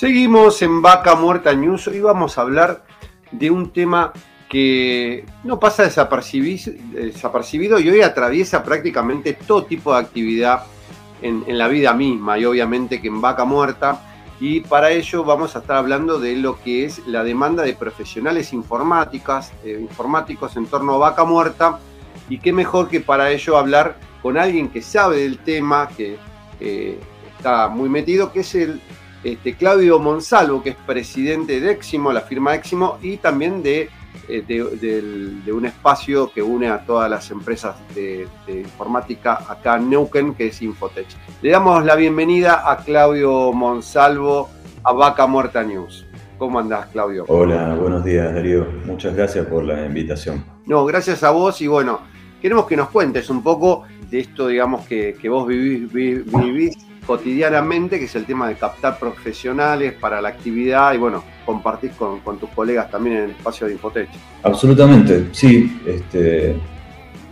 Seguimos en Vaca Muerta News. Hoy vamos a hablar de un tema que no pasa desapercibido, y hoy atraviesa prácticamente todo tipo de actividad en, la vida misma y obviamente que en Vaca Muerta. Y para ello vamos a estar hablando de lo que es la demanda de profesionales informáticas, eh, informáticos en torno a Vaca Muerta. Y qué mejor que para ello hablar con alguien que sabe del tema, que eh, está muy metido, que es el este, Claudio Monsalvo, que es presidente de Eximo, la firma Eximo, y también de, eh, de, un espacio que une a todas las empresas de, informática acá en Neuquén, que es Infotech. Le damos la bienvenida a Claudio Monsalvo a Vaca Muerta News. ¿Cómo andás, Claudio? Hola, buenos días, Darío. Muchas gracias por la invitación. No, gracias a vos y bueno, queremos que nos cuentes un poco de esto, digamos, que, vos vivís, vivís cotidianamente, que es el tema de captar profesionales para la actividad y bueno, compartís con, tus colegas también en el espacio de Infotech. Absolutamente, sí. Este,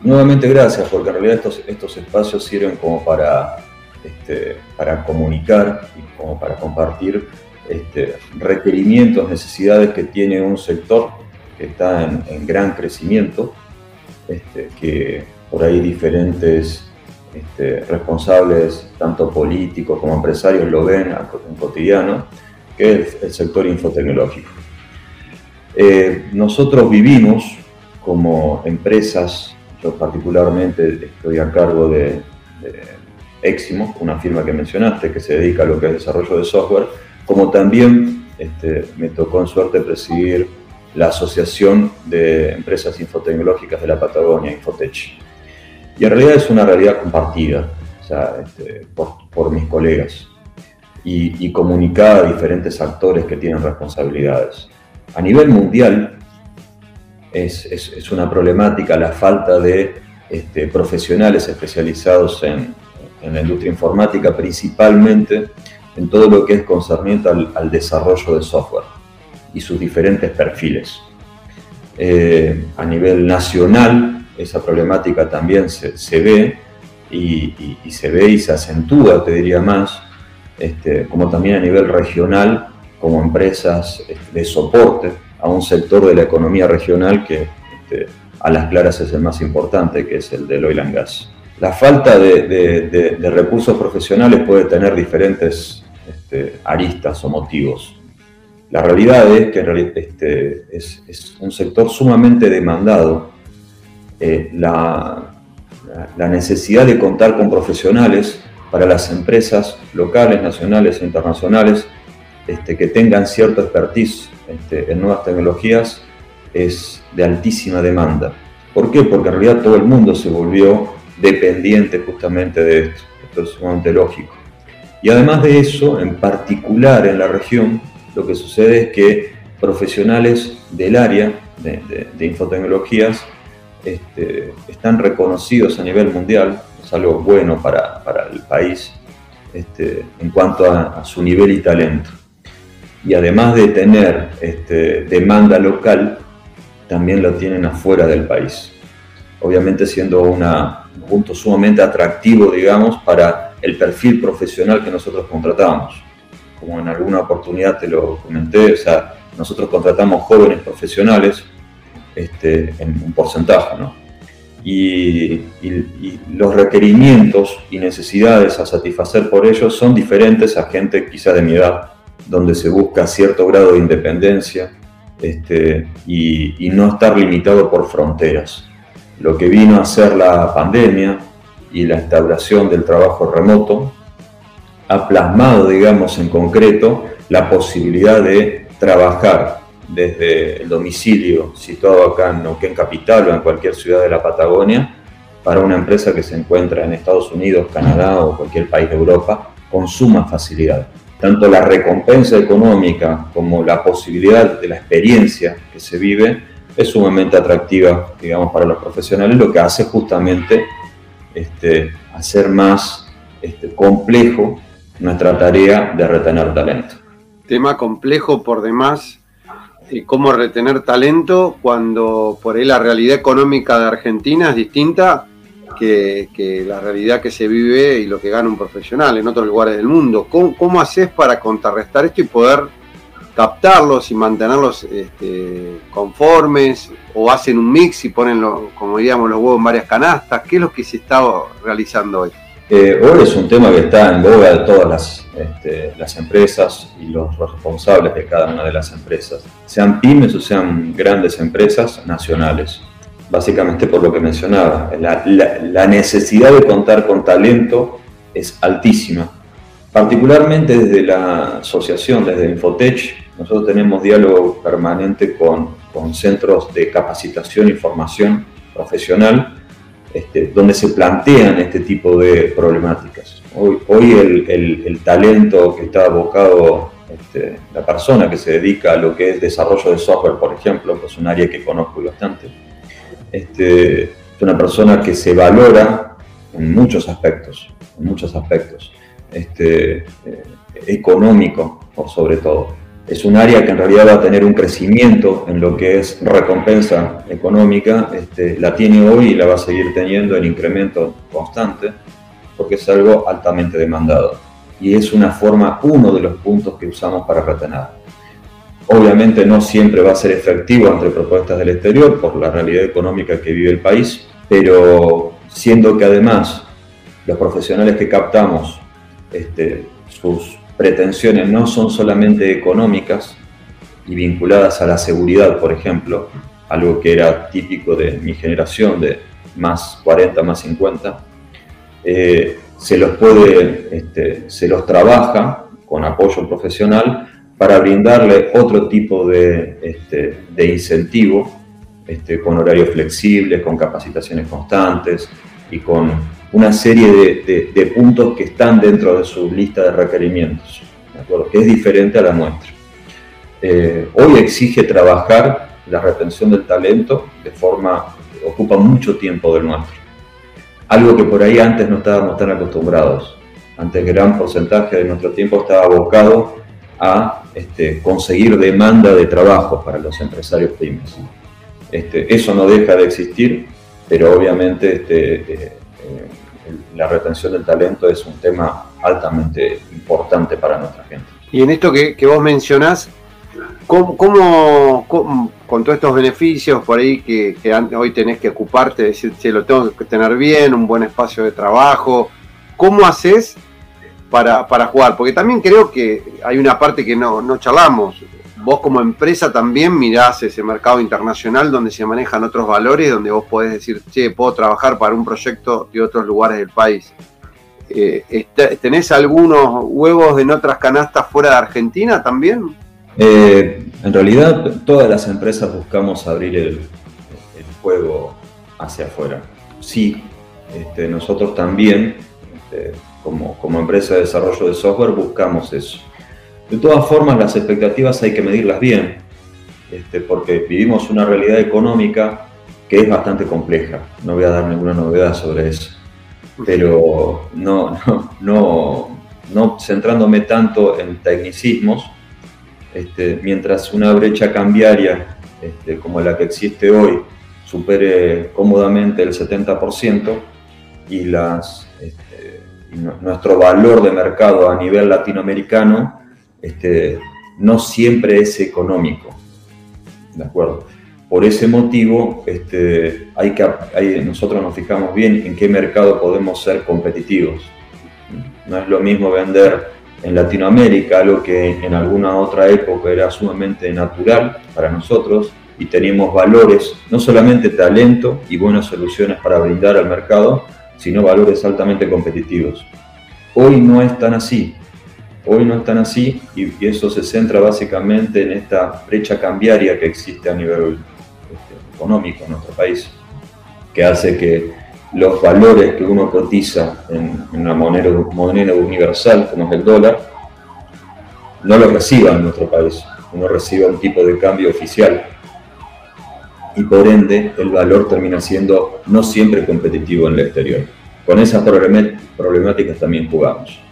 nuevamente gracias, porque en realidad estos, estos espacios sirven como para, este, para comunicar y como para compartir este, requerimientos, necesidades que tiene un sector que está en, gran crecimiento, este, que por ahí diferentes este, responsables, tanto políticos como empresarios, lo ven en cotidiano, que es el sector infotecnológico. Eh, nosotros vivimos como empresas, yo particularmente estoy a cargo de, Eximo, una firma que mencionaste que se dedica a lo que es desarrollo de software, como también este, me tocó en suerte presidir la Asociación de Empresas Infotecnológicas de la Patagonia, Infotech. Y en realidad es una realidad compartida este, por, mis colegas y, comunicada a diferentes actores que tienen responsabilidades. A nivel mundial es, una problemática la falta de este, profesionales especializados en, la industria informática, principalmente en todo lo que es concerniente al, desarrollo de software y sus diferentes perfiles. Eh, a nivel nacional esa problemática también se, ve, y, se ve y se acentúa, te diría más, este, como también a nivel regional, como empresas este, de soporte a un sector de la economía regional que este, a las claras es el más importante, que es el del oil and gas. La falta de, recursos profesionales puede tener diferentes aristas o motivos. La realidad es que este, es, un sector sumamente demandado. Eh, la, necesidad de contar con profesionales para las empresas locales, nacionales e internacionales este, que tengan cierto expertise este, en nuevas tecnologías es de altísima demanda. ¿Por qué? Porque en realidad todo el mundo se volvió dependiente justamente de esto. Esto es sumamente lógico. Y además de eso, en particular en la región, lo que sucede es que profesionales del área de, infotecnologías este, están reconocidos a nivel mundial, es algo bueno para, el país este, en cuanto a, su nivel y talento. Y además de tener este, demanda local, también lo tienen afuera del país. Obviamente siendo un punto sumamente atractivo, digamos, para el perfil profesional que nosotros contratamos como en alguna oportunidad te lo comenté, o sea, nosotros contratamos jóvenes profesionales este, en un porcentaje, ¿no? Y, los requerimientos y necesidades a satisfacer por ellos son diferentes a gente quizá de mi edad, donde se busca cierto grado de independencia este, y, y no estar limitado por fronteras. Lo que vino a ser la pandemia y la instauración del trabajo remoto ha plasmado, digamos, en concreto la posibilidad de trabajar desde el domicilio situado acá en Neuquén Capital o en cualquier ciudad de la Patagonia para una empresa que se encuentra en Estados Unidos, Canadá o cualquier país de Europa con suma facilidad. Tanto la recompensa económica como la posibilidad de la experiencia que se vive es sumamente atractiva, digamos, para los profesionales, lo que hace justamente este, hacer más este, complejo nuestra tarea de retener talento. Tema complejo por demás, cómo retener talento cuando por ahí la realidad económica de Argentina es distinta que, la realidad que se vive y lo que gana un profesional en otros lugares del mundo. ¿Cómo, haces para contrarrestar esto y poder captarlos y mantenerlos este, conformes o hacen un mix y ponen, como diríamos, los huevos en varias canastas? ¿Qué es lo que se está realizando hoy? Eh, hoy es un tema que está en boga de todas las, este, las empresas y los responsables de cada una de las empresas, sean pymes o sean grandes empresas nacionales. Básicamente por lo que mencionaba, la, la necesidad de contar con talento es altísima. Particularmente desde la asociación, desde Infotech, nosotros tenemos diálogo permanente con, con centros de capacitación y formación profesional este, donde se plantean este tipo de problemáticas. Hoy, hoy el, talento que está abocado, este, la persona que se dedica a lo que es desarrollo de software, por ejemplo, es un área que conozco bastante, este, es una persona que se valora en muchos aspectos, en muchos aspectos, este, eh, económico por sobre todo es un área que en realidad va a tener un crecimiento en lo que es recompensa económica, este, la tiene hoy y la va a seguir teniendo en incremento constante, porque es algo altamente demandado. Y es una forma, uno de los puntos que usamos para retener. Obviamente no siempre va a ser efectivo entre propuestas del exterior por la realidad económica que vive el país, pero siendo que además los profesionales que captamos, este, sus pretensiones no son solamente económicas y vinculadas a la seguridad, por ejemplo, algo que era típico de mi generación de más 40, más 50, eh, se los puede, este, se los trabaja con apoyo profesional para brindarle otro tipo de, este, de incentivo, este, con horarios flexibles, con capacitaciones constantes y con una serie de, puntos que están dentro de su lista de requerimientos, que es diferente a la nuestra. Eh, hoy exige trabajar la retención del talento de forma que ocupa mucho tiempo del nuestro. Algo que por ahí antes no estábamos tan acostumbrados. Antes gran porcentaje de nuestro tiempo estaba abocado a este, conseguir demanda de trabajo para los empresarios pymes. Este, eso no deja de existir, pero obviamente este, eh, la retención del talento es un tema altamente importante para nuestra gente. Y en esto que, vos mencionás, ¿cómo, con todos estos beneficios por ahí que, hoy tenés que ocuparte, decir, che, lo tengo que tener bien, un buen espacio de trabajo, ¿cómo haces para, para jugar? Porque también creo que hay una parte que no, no charlamos vos como empresa también mirás ese mercado internacional donde se manejan otros valores, donde vos podés decir, che, puedo trabajar para un proyecto de otros lugares del país. Eh, ¿Tenés algunos huevos en otras canastas fuera de Argentina también? Eh, en realidad, todas las empresas buscamos abrir el, juego hacia afuera. Sí, este, nosotros también, este, como, como empresa de desarrollo de software, buscamos eso de todas formas, las expectativas hay que medirlas bien, este, porque vivimos una realidad económica que es bastante compleja. No voy a dar ninguna novedad sobre eso. Pero no, no, no, centrándome tanto en tecnicismos, este, mientras una brecha cambiaria este, como la que existe hoy supere cómodamente el 70% y, las, y nuestro valor de mercado a nivel latinoamericano este, no siempre es económico. ¿De acuerdo? Por ese motivo, este, hay que, nosotros nos fijamos bien en qué mercado podemos ser competitivos. No es lo mismo vender en Latinoamérica, algo que en alguna otra época era sumamente natural para nosotros y teníamos valores, no solamente talento y buenas soluciones para brindar al mercado, sino valores altamente competitivos. Hoy no es tan así. Hoy no están así y, eso se centra básicamente en esta brecha cambiaria que existe a nivel este, económico en nuestro país, que hace que los valores que uno cotiza en, una moneda, moneda universal como es el dólar, no lo reciba en nuestro país, uno reciba un tipo de cambio oficial y por ende el valor termina siendo no siempre competitivo en el exterior. Con esas problemáticas también jugamos.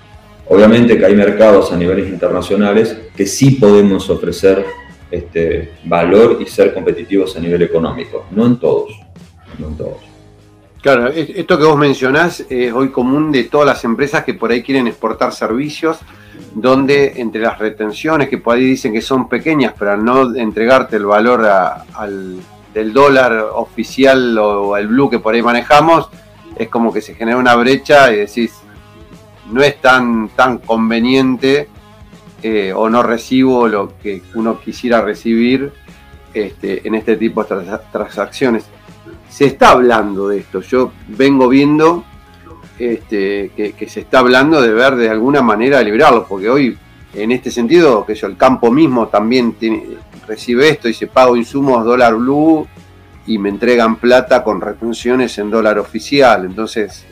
Obviamente que hay mercados a niveles internacionales que sí podemos ofrecer este, valor y ser competitivos a nivel económico, no en todos, no en todos. Claro, esto que vos mencionás es hoy común de todas las empresas que por ahí quieren exportar servicios, donde entre las retenciones que por ahí dicen que son pequeñas, pero al no entregarte el valor al, del dólar oficial o el blue que por ahí manejamos, es como que se genera una brecha y decís, no es tan, tan conveniente eh, o no recibo lo que uno quisiera recibir este, en este tipo de transacciones. Se está hablando de esto, yo vengo viendo este, que, se está hablando de ver de alguna manera liberarlo, porque hoy en este sentido, que el campo mismo también recibe esto y se pago insumos dólar blue y me entregan plata con retenciones en dólar oficial. Entonces,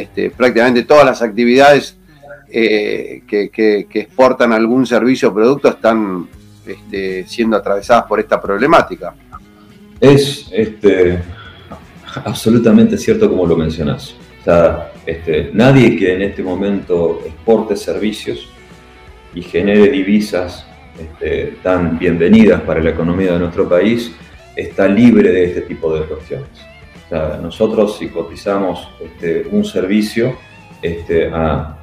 este, prácticamente todas las actividades eh, que, exportan algún servicio o producto están este, siendo atravesadas por esta problemática. Es este, absolutamente cierto como lo mencionas. este, nadie que en este momento exporte servicios y genere divisas este, tan bienvenidas para la economía de nuestro país está libre de este tipo de cuestiones nosotros si cotizamos este, un servicio este, a,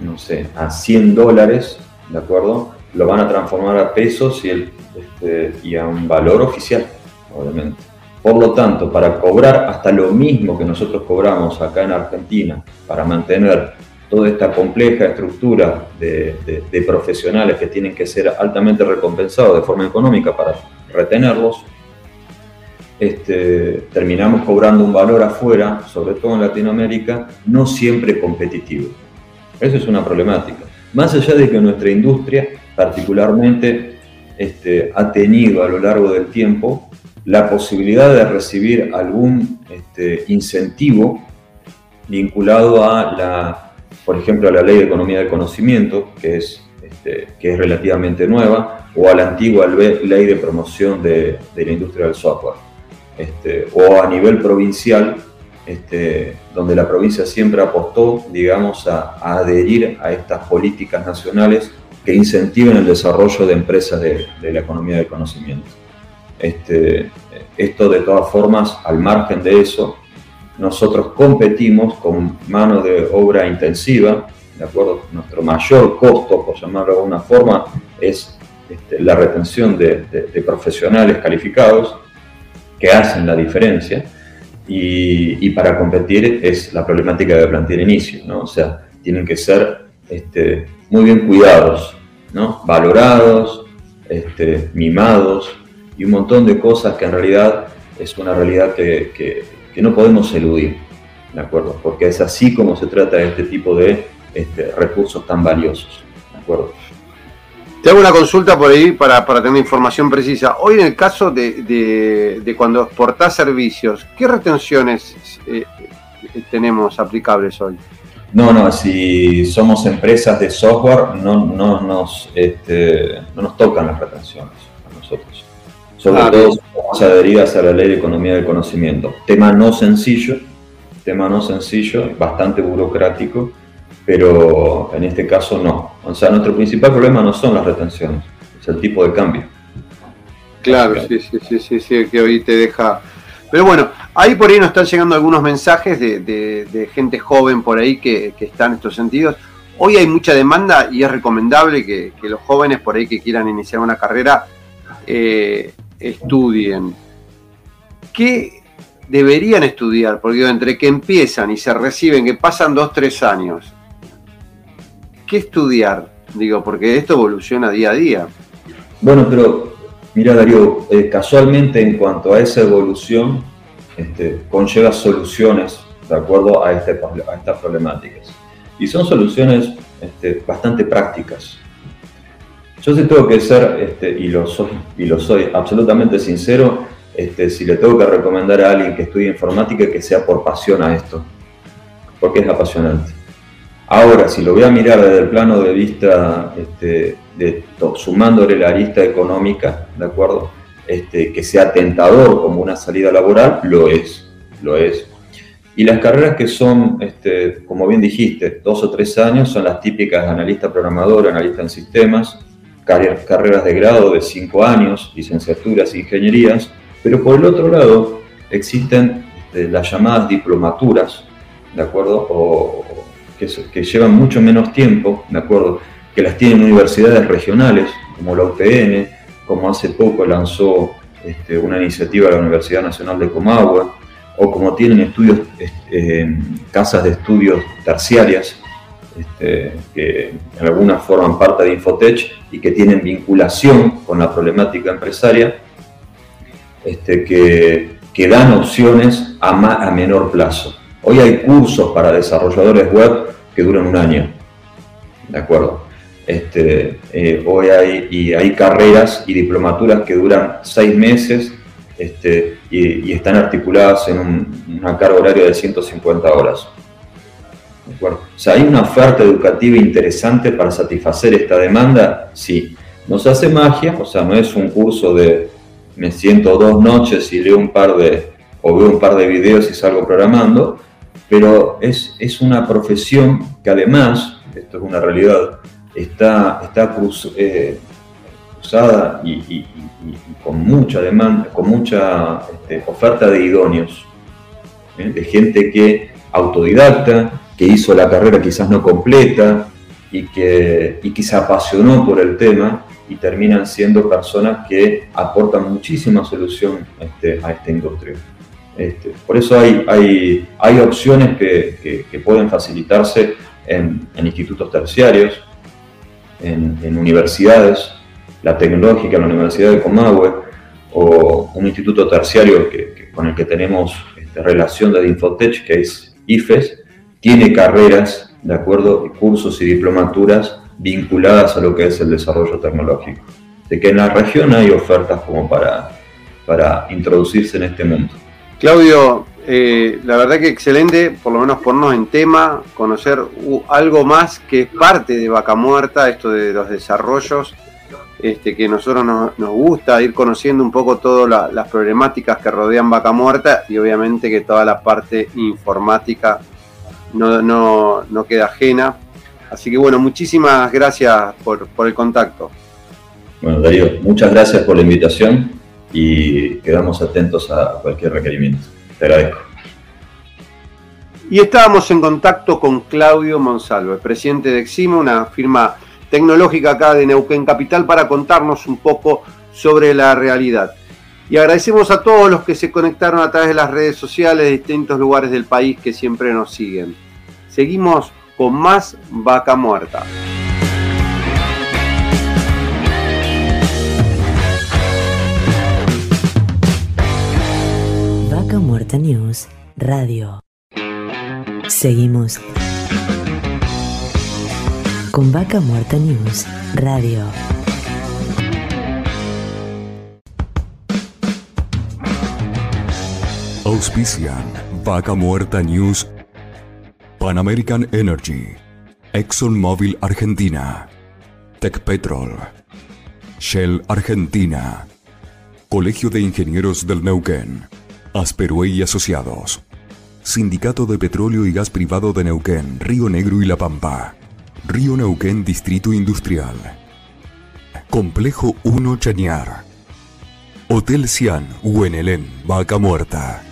no sé, a 100 dólares, ¿de acuerdo? Lo van a transformar a pesos este, y a un valor oficial, obviamente. Por lo tanto, para cobrar hasta lo mismo que nosotros cobramos acá en Argentina, para mantener toda esta compleja estructura de, de profesionales que tienen que ser altamente recompensados de forma económica para retenerlos, este, terminamos cobrando un valor afuera, sobre todo en Latinoamérica, no siempre competitivo. Eso es una problemática. Más allá de que nuestra industria particularmente este, ha tenido a lo largo del tiempo la posibilidad de recibir algún este, incentivo vinculado a la, por ejemplo, a la ley de economía del conocimiento, que es, que es relativamente nueva, o a la antigua ley de promoción de la industria del software. Este, o a nivel provincial, este, donde la provincia siempre apostó, digamos, a, adherir a estas políticas nacionales que incentiven el desarrollo de empresas de, la economía del conocimiento. Este, esto de todas formas, al margen de eso, nosotros competimos con mano de obra intensiva, ¿de acuerdo? Nuestro mayor costo, por llamarlo de alguna forma, es este, la retención de, profesionales calificados que hacen la diferencia. Y, para competir es la problemática de plantear inicio, ¿no? O sea, tienen que ser este, muy bien cuidados, ¿no? Valorados, este, mimados y un montón de cosas que en realidad es una realidad que, no podemos eludir, ¿de acuerdo? Porque es así como se trata este tipo de recursos tan valiosos, ¿de acuerdo? Te hago una consulta por ahí para, tener información precisa. Hoy en el caso de, cuando exportás servicios, ¿qué retenciones eh, tenemos aplicables hoy? No, no, si somos empresas de software no, no, nos, este, no nos tocan las retenciones a nosotros. Sobre ah, todo somos adheridas a la ley de economía del conocimiento. Tema no sencillo, tema no sencillo, bastante burocrático, pero en este caso no. O sea, nuestro principal problema no son las retenciones, es el tipo de cambio. Claro, sí, sí, sí, sí, sí, que hoy te deja... Pero bueno, ahí por ahí nos están llegando algunos mensajes de, gente joven por ahí que, que, está en estos sentidos. Hoy hay mucha demanda y es recomendable que, los jóvenes por ahí que quieran iniciar una carrera eh, estudien. ¿Qué deberían estudiar? Porque entre que empiezan y se reciben, que pasan dos, tres años, ¿qué estudiar? Digo, porque esto evoluciona día a día. Bueno, pero mira Darío, eh, casualmente en cuanto a esa evolución, este, conlleva soluciones de acuerdo a, este, a estas problemáticas. Y son soluciones este, bastante prácticas. Yo sí tengo que ser, este, y, lo soy, absolutamente sincero, si le tengo que recomendar a alguien que estudie informática, que sea por pasión a esto, porque es apasionante. Ahora, si lo voy a mirar desde el plano de vista, este, sumándole la arista económica, ¿de acuerdo? Este, que sea tentador como una salida laboral, lo es, lo es. Y las carreras que son, este, como bien dijiste, dos o tres años, son las típicas analista programador, analista en sistemas, carreras de grado de cinco años, licenciaturas ingenierías, pero por el otro lado existen este, las llamadas diplomaturas, ¿de acuerdo? O, que, llevan mucho menos tiempo, ¿de acuerdo? Que las tienen universidades regionales, como la UPN, como hace poco lanzó este, una iniciativa la Universidad Nacional de Comahue, o como tienen estudios, este, casas de estudios terciarias, este, que en alguna forman parte de Infotech y que tienen vinculación con la problemática empresaria, que, que dan opciones a menor plazo. Hoy hay cursos para desarrolladores web que duran un año. ¿De acuerdo? Este, eh, hoy hay, y hay carreras y diplomaturas que duran seis meses este, y, están articuladas en una carga horaria de 150 horas. ¿De acuerdo? O sea, ¿hay una oferta educativa interesante para satisfacer esta demanda? Sí. No se hace magia, o sea, no es un curso de me siento dos noches y leo un par de, o veo un par de videos y salgo programando, pero es, es una profesión que además, esto es una realidad, está, está eh, cruzada y, con mucha demanda, con mucha este, oferta de idóneos, ¿eh? de gente que autodidacta, que hizo la carrera quizás no completa y que, y que se apasionó por el tema y terminan siendo personas que aportan muchísima solución este, a esta industria. Este, por eso hay, hay, hay opciones que, que, pueden facilitarse en, institutos terciarios, en, universidades, la tecnológica, la Universidad de Comahue, o un instituto terciario que, con el que tenemos este, relación de Infotech, que es IFES, tiene carreras, de acuerdo, cursos y diplomaturas vinculadas a lo que es el desarrollo tecnológico. De que en la región hay ofertas como para, para introducirse en este mundo. Claudio, eh, la verdad que excelente, por lo menos ponernos en tema, conocer algo más que es parte de Vaca Muerta, esto de los desarrollos, este, que nosotros nos, gusta ir conociendo un poco todas las problemáticas que rodean Vaca Muerta y obviamente que toda la parte informática no, no, queda ajena. Así que bueno, muchísimas gracias por, por el contacto. Bueno, Darío, muchas gracias por la invitación y quedamos atentos a cualquier requerimiento. Te agradezco. Y estábamos en contacto con Claudio Monsalvo, presidente de Exima, una firma tecnológica acá de Neuquén Capital, para contarnos un poco sobre la realidad. Y agradecemos a todos los que se conectaron a través de las redes sociales de distintos lugares del país que siempre nos siguen. Seguimos con más Vaca Muerta. Muerta News Radio. Seguimos con Vaca Muerta News Radio. Auspician Vaca Muerta News, Pan American Energy, ExxonMobil Argentina, Tech Petrol, Shell Argentina, Colegio de Ingenieros del Neuquén, Asperue y Asociados, Sindicato de Petróleo y Gas Privado de Neuquén, Río Negro y La Pampa, Río Neuquén Distrito Industrial, Complejo 1 Chañar, Hotel Cian, Huenelén, Vaca Muerta.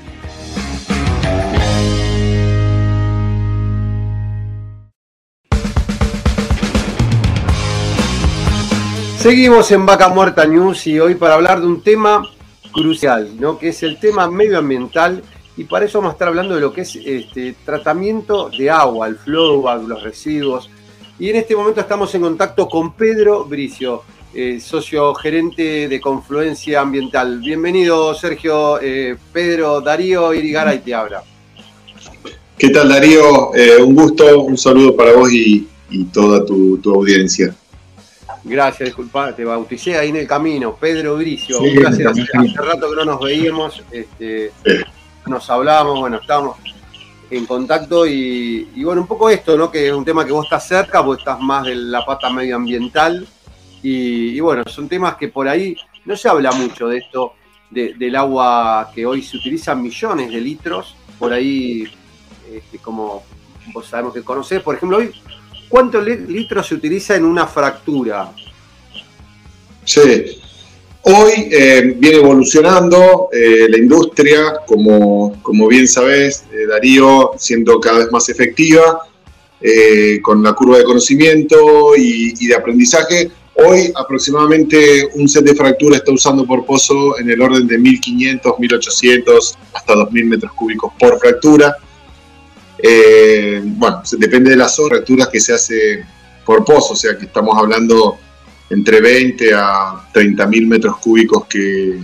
Seguimos en Vaca Muerta News y hoy para hablar de un tema crucial, ¿no? que es el tema medioambiental y para eso vamos a estar hablando de lo que es este, tratamiento de agua, el flowback, los residuos. Y en este momento estamos en contacto con Pedro Bricio, eh, socio gerente de Confluencia Ambiental. Bienvenido, Sergio, eh, Pedro, Darío Irigaray te habla. ¿Qué tal, Darío? Eh, un gusto, un saludo para vos y, toda tu audiencia. Gracias, disculpa, te bauticé ahí en el camino. Pedro Bricio, gracias. Hace, rato que no nos veíamos, este, nos hablábamos, bueno, estábamos en contacto y, bueno, un poco esto, ¿no? Que es un tema que vos estás cerca, vos estás más de la pata medioambiental y, bueno, son temas que por ahí no se habla mucho de esto, del agua que hoy se utiliza millones de litros, por ahí, este, como vos sabemos que conocés, por ejemplo, hoy ¿Cuántos litros se utiliza en una fractura? Sí, hoy eh, viene evolucionando eh, la industria, como, como bien sabes, eh, Darío, siendo cada vez más efectiva, con la curva de conocimiento y, y, de aprendizaje. Hoy aproximadamente un set de fractura está usando por pozo en el orden de 1500, 1800 hasta 2000 metros cúbicos por fractura. Eh, bueno, depende de las horas, que se hace por pozo, o sea que estamos hablando entre 20 a 30 mil metros cúbicos que,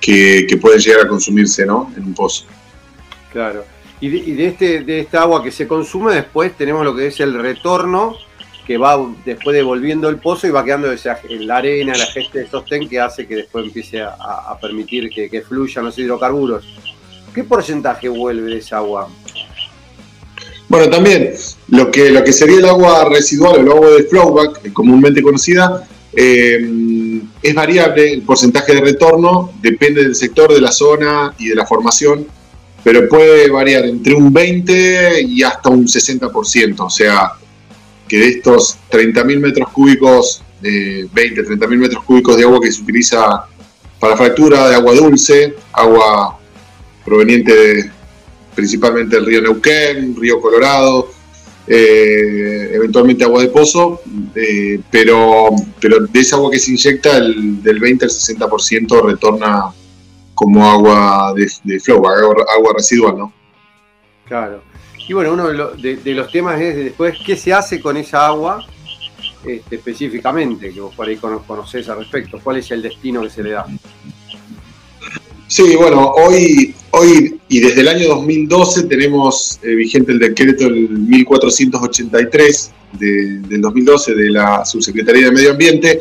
que, pueden llegar a consumirse ¿no? en un pozo. Claro. Y de, este, de esta agua que se consume, después tenemos lo que es el retorno, que va después devolviendo el pozo y va quedando esa, la arena, la gesta de sostén que hace que después empiece a, permitir que, que, fluyan los hidrocarburos. ¿Qué porcentaje vuelve de esa agua? Bueno, también lo que, lo que sería el agua residual o el agua de flowback, comúnmente conocida, eh, es variable el porcentaje de retorno, depende del sector, de la zona y de la formación, pero puede variar entre un 20 y hasta un 60%, o sea, que de estos 30.000 metros cúbicos, 20, 30.000 metros cúbicos de agua que se utiliza para fractura, de agua dulce, agua proveniente de, principalmente el río Neuquén, río Colorado, eh, eventualmente agua de pozo, eh, pero, pero de esa agua que se inyecta, el, del 20 al 60% retorna como agua de, de flow, agua, residual, ¿no? Claro. Y bueno, uno de, los temas es después qué se hace con esa agua este, específicamente, que vos por ahí conocés al respecto, cuál es el destino que se le da. Sí, bueno, hoy, hoy y desde el año 2012 tenemos eh, vigente el decreto el 1483 del 2012 de la Subsecretaría de Medio Ambiente,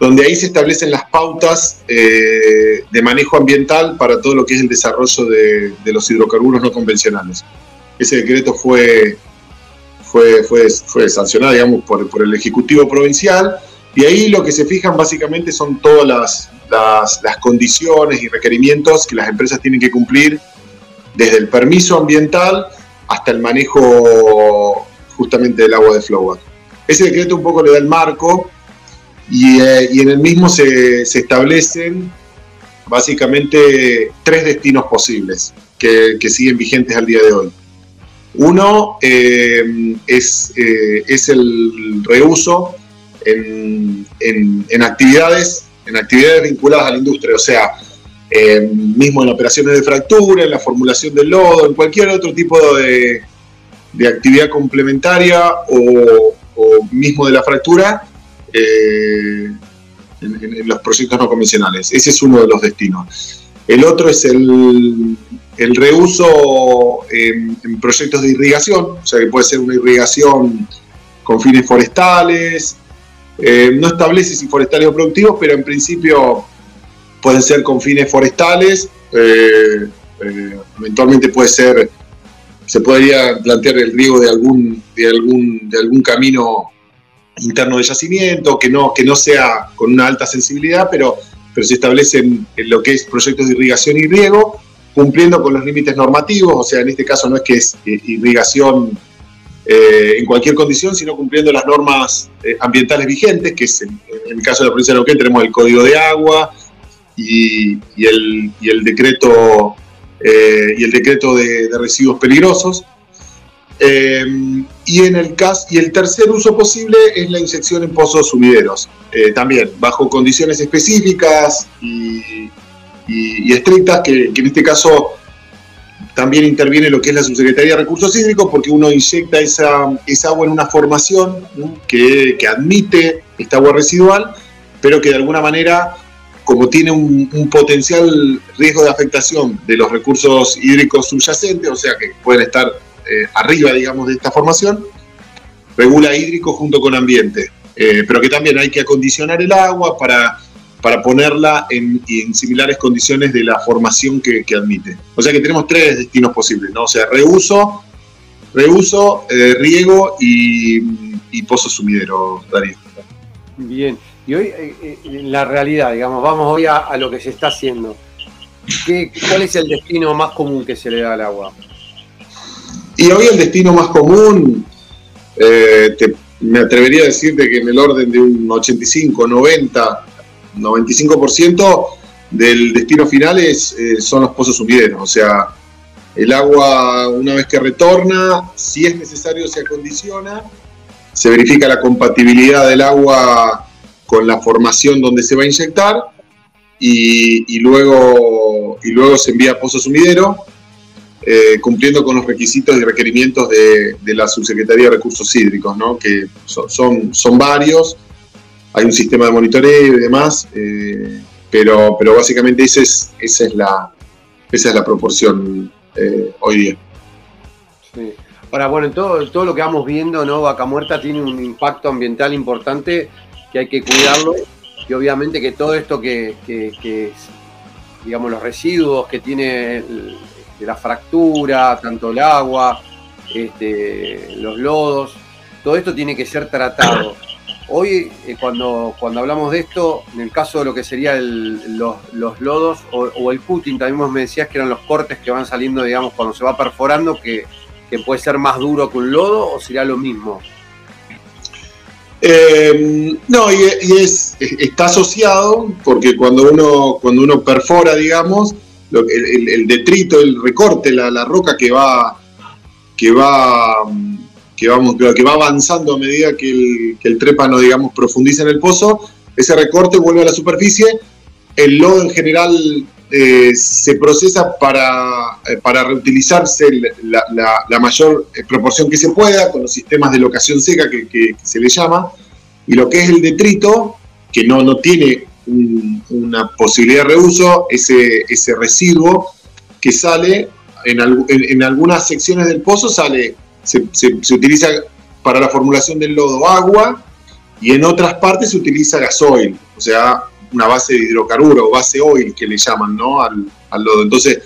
donde ahí se establecen las pautas eh, de manejo ambiental para todo lo que es el desarrollo de, los hidrocarburos no convencionales. Ese decreto fue, fue, fue, fue sancionado, digamos, por, por el Ejecutivo Provincial, y ahí lo que se fijan básicamente son todas las las, condiciones y requerimientos que las empresas tienen que cumplir desde el permiso ambiental hasta el manejo justamente del agua de flowback. Ese decreto un poco le da el marco y, eh, en el mismo se, establecen básicamente tres destinos posibles que, siguen vigentes al día de hoy. Uno eh, es, eh, es, el reuso en, en, actividades, en actividades vinculadas a la industria, o sea, mismo en operaciones de fractura, en la formulación del lodo, en cualquier otro tipo de, de actividad complementaria o, mismo de la fractura eh, en, los proyectos no convencionales. Ese es uno de los destinos. El otro es el, el reuso en, proyectos de irrigación, o sea que puede ser una irrigación con fines forestales. Eh, no establece si forestales o productivos, pero en principio pueden ser con fines forestales. Eh, eventualmente puede ser se podría plantear el riego de algún, de algún, de algún camino interno de yacimiento, que no, que no sea con una alta sensibilidad, pero, pero se establecen en lo que es proyectos de irrigación y riego, cumpliendo con los límites normativos, o sea, en este caso no es que es eh, irrigación eh, en cualquier condición, sino cumpliendo las normas eh, ambientales vigentes, que es en, el caso de la provincia de Neuquén tenemos el Código de Agua y, el, y el decreto eh, y el decreto de, residuos peligrosos. Y, en el caso, y el tercer uso posible es la inyección en pozos sumideros, también bajo condiciones específicas y, estrictas, que, en este caso también interviene lo que es la Subsecretaría de Recursos Hídricos, porque uno inyecta esa, esa agua en una formación que, que, admite esta agua residual, pero que de alguna manera como tiene un, potencial riesgo de afectación de los recursos hídricos subyacentes, o sea que pueden estar eh, arriba, digamos, de esta formación, regula hídrico junto con ambiente, eh, pero que también hay que acondicionar el agua para, para ponerla en, similares condiciones de la formación que, admite. O sea que tenemos tres destinos posibles, ¿no? O sea, reuso, reuso, eh, riego y, y pozo sumidero, Darío. Bien. Y hoy, eh, eh, en la realidad, digamos, vamos hoy a, lo que se está haciendo. ¿Qué, ¿Cuál es el destino más común que se le da al agua? Y hoy el destino más común, eh, me atrevería a decirte que en el orden de un 85, 90, 95% del destino final es, son los pozos sumideros. O sea, el agua una vez que retorna, si es necesario se acondiciona, se verifica la compatibilidad del agua con la formación donde se va a inyectar y, luego, y luego se envía a Pozo Sumidero, eh, cumpliendo con los requisitos y requerimientos de, la Subsecretaría de Recursos Hídricos, ¿no? que son, son, varios, hay un sistema de monitoreo y demás, eh, pero, pero básicamente esa es, esa es, la, esa es la proporción eh, hoy día. Ahora, bueno, todo, todo lo que vamos viendo, ¿no? Vaca Muerta tiene un impacto ambiental importante que hay que cuidarlo y obviamente que todo esto que, digamos, los residuos que tiene la fractura, tanto el agua, este, los lodos, todo esto tiene que ser tratado. Hoy, eh, cuando, cuando hablamos de esto, en el caso de lo que serían los, lodos o, el cutting, también me decías que eran los cortes que van saliendo, digamos, cuando se va perforando, que, que puede ser más duro que un lodo o sería lo mismo. Eh, no, y, es, está asociado porque cuando uno, cuando uno perfora, digamos, el, detrito, el recorte, la, roca que va, que va, que vamos, que va avanzando a medida que el, que el trépano, digamos, profundiza en el pozo, ese recorte vuelve a la superficie, el lodo en general eh, se procesa para, eh, para reutilizarse la, mayor eh, proporción que se pueda con los sistemas de locación seca que, se le llama, y lo que es el detrito, que no, no tiene una posibilidad de reuso, ese, ese residuo que sale en, en, algunas secciones del pozo, sale, se, utiliza para la formulación del lodo agua y en otras partes se utiliza gasoil, o sea, una base de hidrocarburo, base oil que le llaman, ¿no? Al, lodo. Entonces,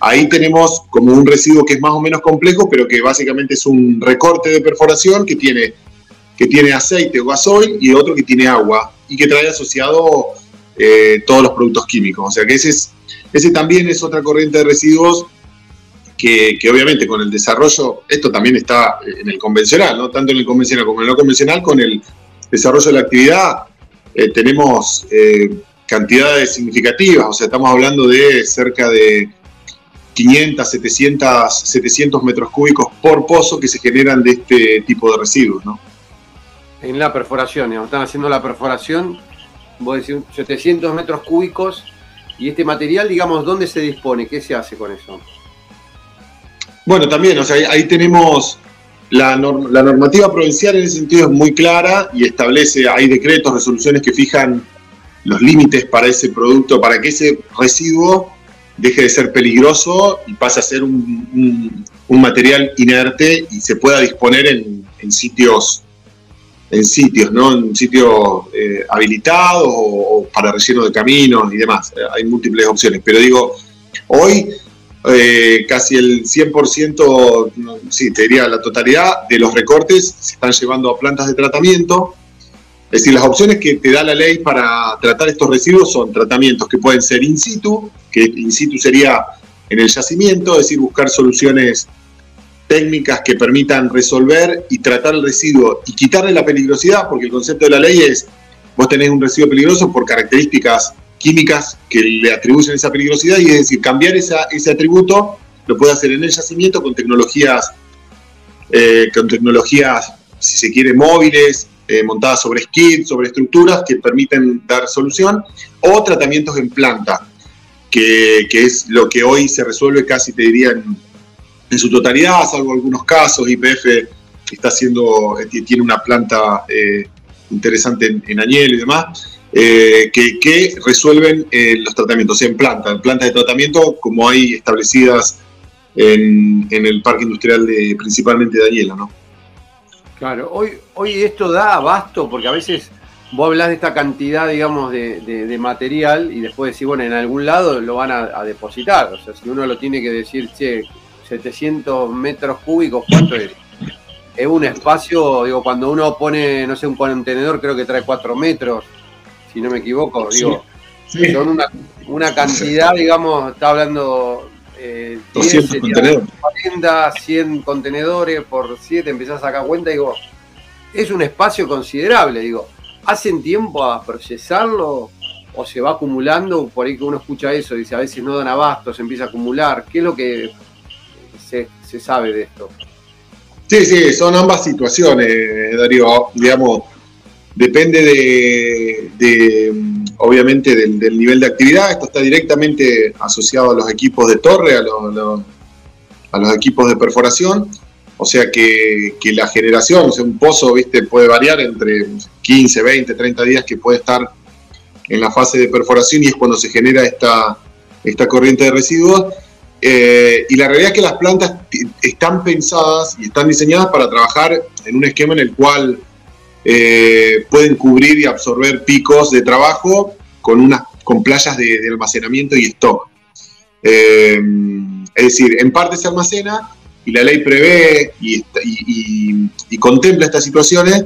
ahí tenemos como un residuo que es más o menos complejo, pero que básicamente es un recorte de perforación que tiene, que tiene aceite o gasoil y otro que tiene agua y que trae asociado eh, todos los productos químicos. O sea que ese, es, ese también es otra corriente de residuos que, obviamente con el desarrollo, esto también está en el convencional, ¿no? tanto en el convencional como en el no convencional, con el desarrollo de la actividad eh, tenemos eh, cantidades significativas, o sea, estamos hablando de cerca de, 500, 700, 700 metros cúbicos por pozo que se generan de este tipo de residuos. ¿no? En la perforación, digamos, están haciendo la perforación, vos decís 700 metros cúbicos, y este material, digamos, ¿dónde se dispone? ¿Qué se hace con eso? Bueno, también, o sea, ahí, tenemos la, la, normativa provincial en ese sentido es muy clara y establece, hay decretos, resoluciones que fijan los límites para ese producto, para que ese residuo deje de ser peligroso y pase a ser un, material inerte y se pueda disponer en, sitios en sitios, ¿no? En sitios eh, habilitados o, para relleno de caminos y demás. Eh, hay múltiples opciones. Pero digo, hoy eh, casi el 100%, sí, te diría la totalidad de los recortes se están llevando a plantas de tratamiento. Es decir, las opciones que te da la ley para tratar estos residuos son tratamientos que pueden ser in situ, que in situ sería en el yacimiento, es decir, buscar soluciones técnicas que permitan resolver y tratar el residuo y quitarle la peligrosidad, porque el concepto de la ley es, vos tenés un residuo peligroso por características químicas que le atribuyen esa peligrosidad y es decir, cambiar ese atributo lo puede hacer en el yacimiento con tecnologías, eh, con tecnologías, si se quiere, móviles, eh, montadas sobre skits, sobre estructuras que permiten dar solución, o tratamientos en planta, que, es lo que hoy se resuelve casi, te diría, en, su totalidad, salvo algunos casos, IPF está haciendo, eh, tiene una planta interesante en, Añel y demás, que, resuelven los tratamientos en planta, en plantas de tratamiento como hay establecidas en, el parque industrial de, principalmente de Añela, ¿no? Claro, hoy, hoy esto da abasto porque a veces vos hablas de esta cantidad, digamos, de, material y después decís, bueno, en algún lado lo van a, depositar. O sea, si uno lo tiene que decir, che, 700 metros cúbicos, ¿cuánto es? Es un espacio, digo, cuando uno pone, no sé, un contenedor, creo que trae 4 metros, si no me equivoco, digo, son una, una cantidad, digamos, está hablando 200 contenedores. 40, 100 contenedores por 7, empezás a sacar cuenta y digo, es un espacio considerable, digo, ¿hacen tiempo a procesarlo o se va acumulando? Por ahí que uno escucha eso, dice, a veces no dan abasto, se empieza a acumular. ¿Qué es lo que se, sabe de esto? Sí, sí, son ambas situaciones, Darío. Digamos, depende de obviamente del, nivel de actividad. Esto está directamente asociado a los equipos de torre, a, los equipos de perforación. O sea que, la generación, o sea, un pozo, viste, puede variar entre 15, 20, 30 días que puede estar en la fase de perforación y es cuando se genera esta, corriente de residuos. Eh, y la realidad es que las plantas están pensadas y están diseñadas para trabajar en un esquema en el cual eh, pueden cubrir y absorber picos de trabajo con, unas, con playas de, almacenamiento y stock. Eh, es decir, en parte se almacena y la ley prevé y, contempla estas situaciones.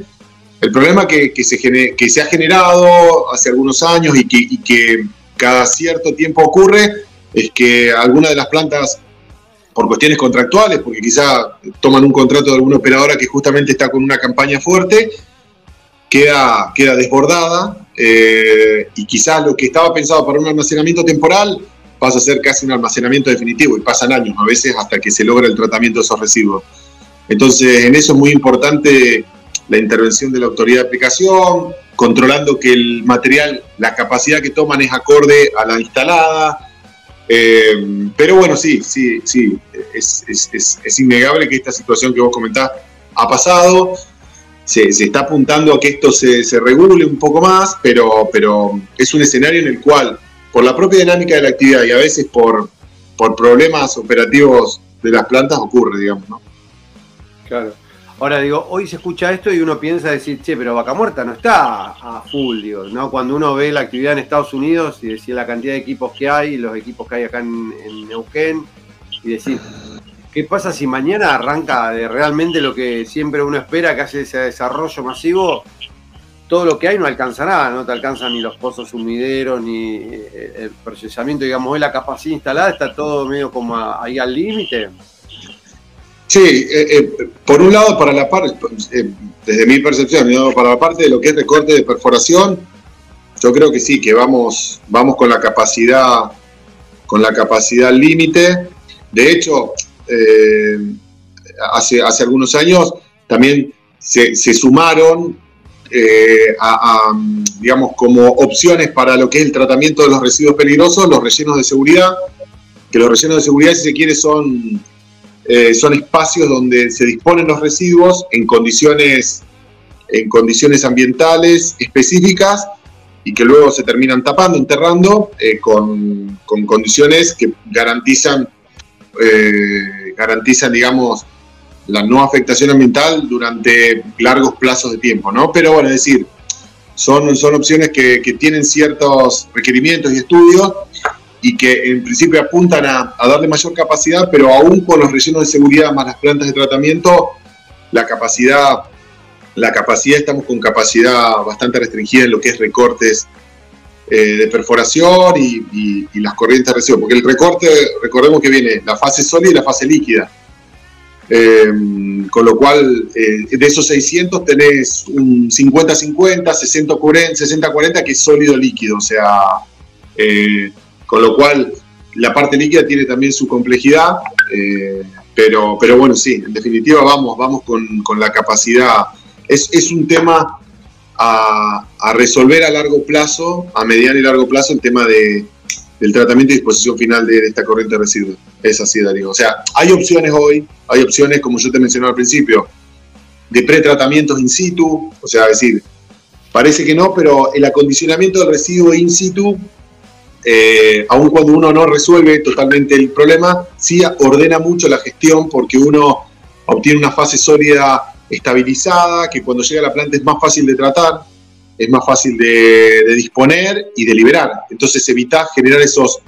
El problema que, se, que se ha generado hace algunos años y que, y que cada cierto tiempo ocurre es que algunas de las plantas por cuestiones contractuales, porque quizá toman un contrato de alguna operadora que justamente está con una campaña fuerte queda, queda desbordada eh, y quizás lo que estaba pensado para un almacenamiento temporal pasa a ser casi un almacenamiento definitivo y pasan años a veces hasta que se logra el tratamiento de esos residuos. Entonces, en eso es muy importante la intervención de la autoridad de aplicación, controlando que el material, la capacidad que toman es acorde a la instalada. Eh, pero bueno, sí, sí, sí, es, es, es innegable que esta situación que vos comentás ha pasado se, está apuntando a que esto se, regule un poco más, pero, pero es un escenario en el cual, por la propia dinámica de la actividad y a veces por, por problemas operativos de las plantas, ocurre, digamos, ¿no? Claro. Ahora digo, hoy se escucha esto y uno piensa decir, che, pero Vaca Muerta no está a full, digo, ¿no? Cuando uno ve la actividad en Estados Unidos y decir la cantidad de equipos que hay, los equipos que hay acá en, en Neuquén, y decir, ¿Qué pasa si mañana arranca de realmente lo que siempre uno espera, que hace ese desarrollo masivo? Todo lo que hay no alcanza nada, no te alcanzan ni los pozos humideros, ni eh, el procesamiento, digamos, la capacidad instalada, está todo medio como ahí al límite. Sí, eh, eh, por un lado, para la parte, desde mi percepción, para la parte de lo que es recorte de perforación, yo creo que sí, que vamos, vamos con la capacidad, con la capacidad límite. De hecho, eh, hace, hace algunos años también se, sumaron eh, digamos, como opciones para lo que es el tratamiento de los residuos peligrosos, los rellenos de seguridad, que los rellenos de seguridad, si se quiere, son, eh, son espacios donde se disponen los residuos en condiciones, en condiciones ambientales específicas y que luego se terminan tapando, enterrando, con, con, condiciones que garantizan, garantizan, digamos, la no afectación ambiental durante largos plazos de tiempo, ¿no? Pero bueno, es decir, son, son opciones que, tienen ciertos requerimientos y estudios y que en principio apuntan a, darle mayor capacidad, pero aún con los rellenos de seguridad más las plantas de tratamiento, la capacidad, la capacidad, estamos con capacidad bastante restringida en lo que es recortes eh, de perforación y, las corrientes de residuos, porque el recorte, recordemos que viene la fase sólida y la fase líquida. Eh, con lo cual, eh, de esos 600 tenés un 50-50, 60-40, que es sólido líquido. O sea, con lo cual la parte líquida tiene también su complejidad. pero, pero bueno, sí, en definitiva vamos, vamos con, la capacidad. Es, es un tema a, resolver a largo plazo, a mediano y largo plazo, el tema de, del tratamiento y disposición final de, esta corriente de residuos. Es así, Darío. O sea, hay opciones hoy, hay opciones, como yo te mencionaba al principio, de pretratamientos in situ, o sea, decir, parece que no, pero el acondicionamiento del residuo in situ, eh, aun cuando uno no resuelve totalmente el problema, sí ordena mucho la gestión porque uno obtiene una fase sólida estabilizada, que cuando llega a la planta es más fácil de tratar, es más fácil de, disponer y de liberar. Entonces evita generar esos,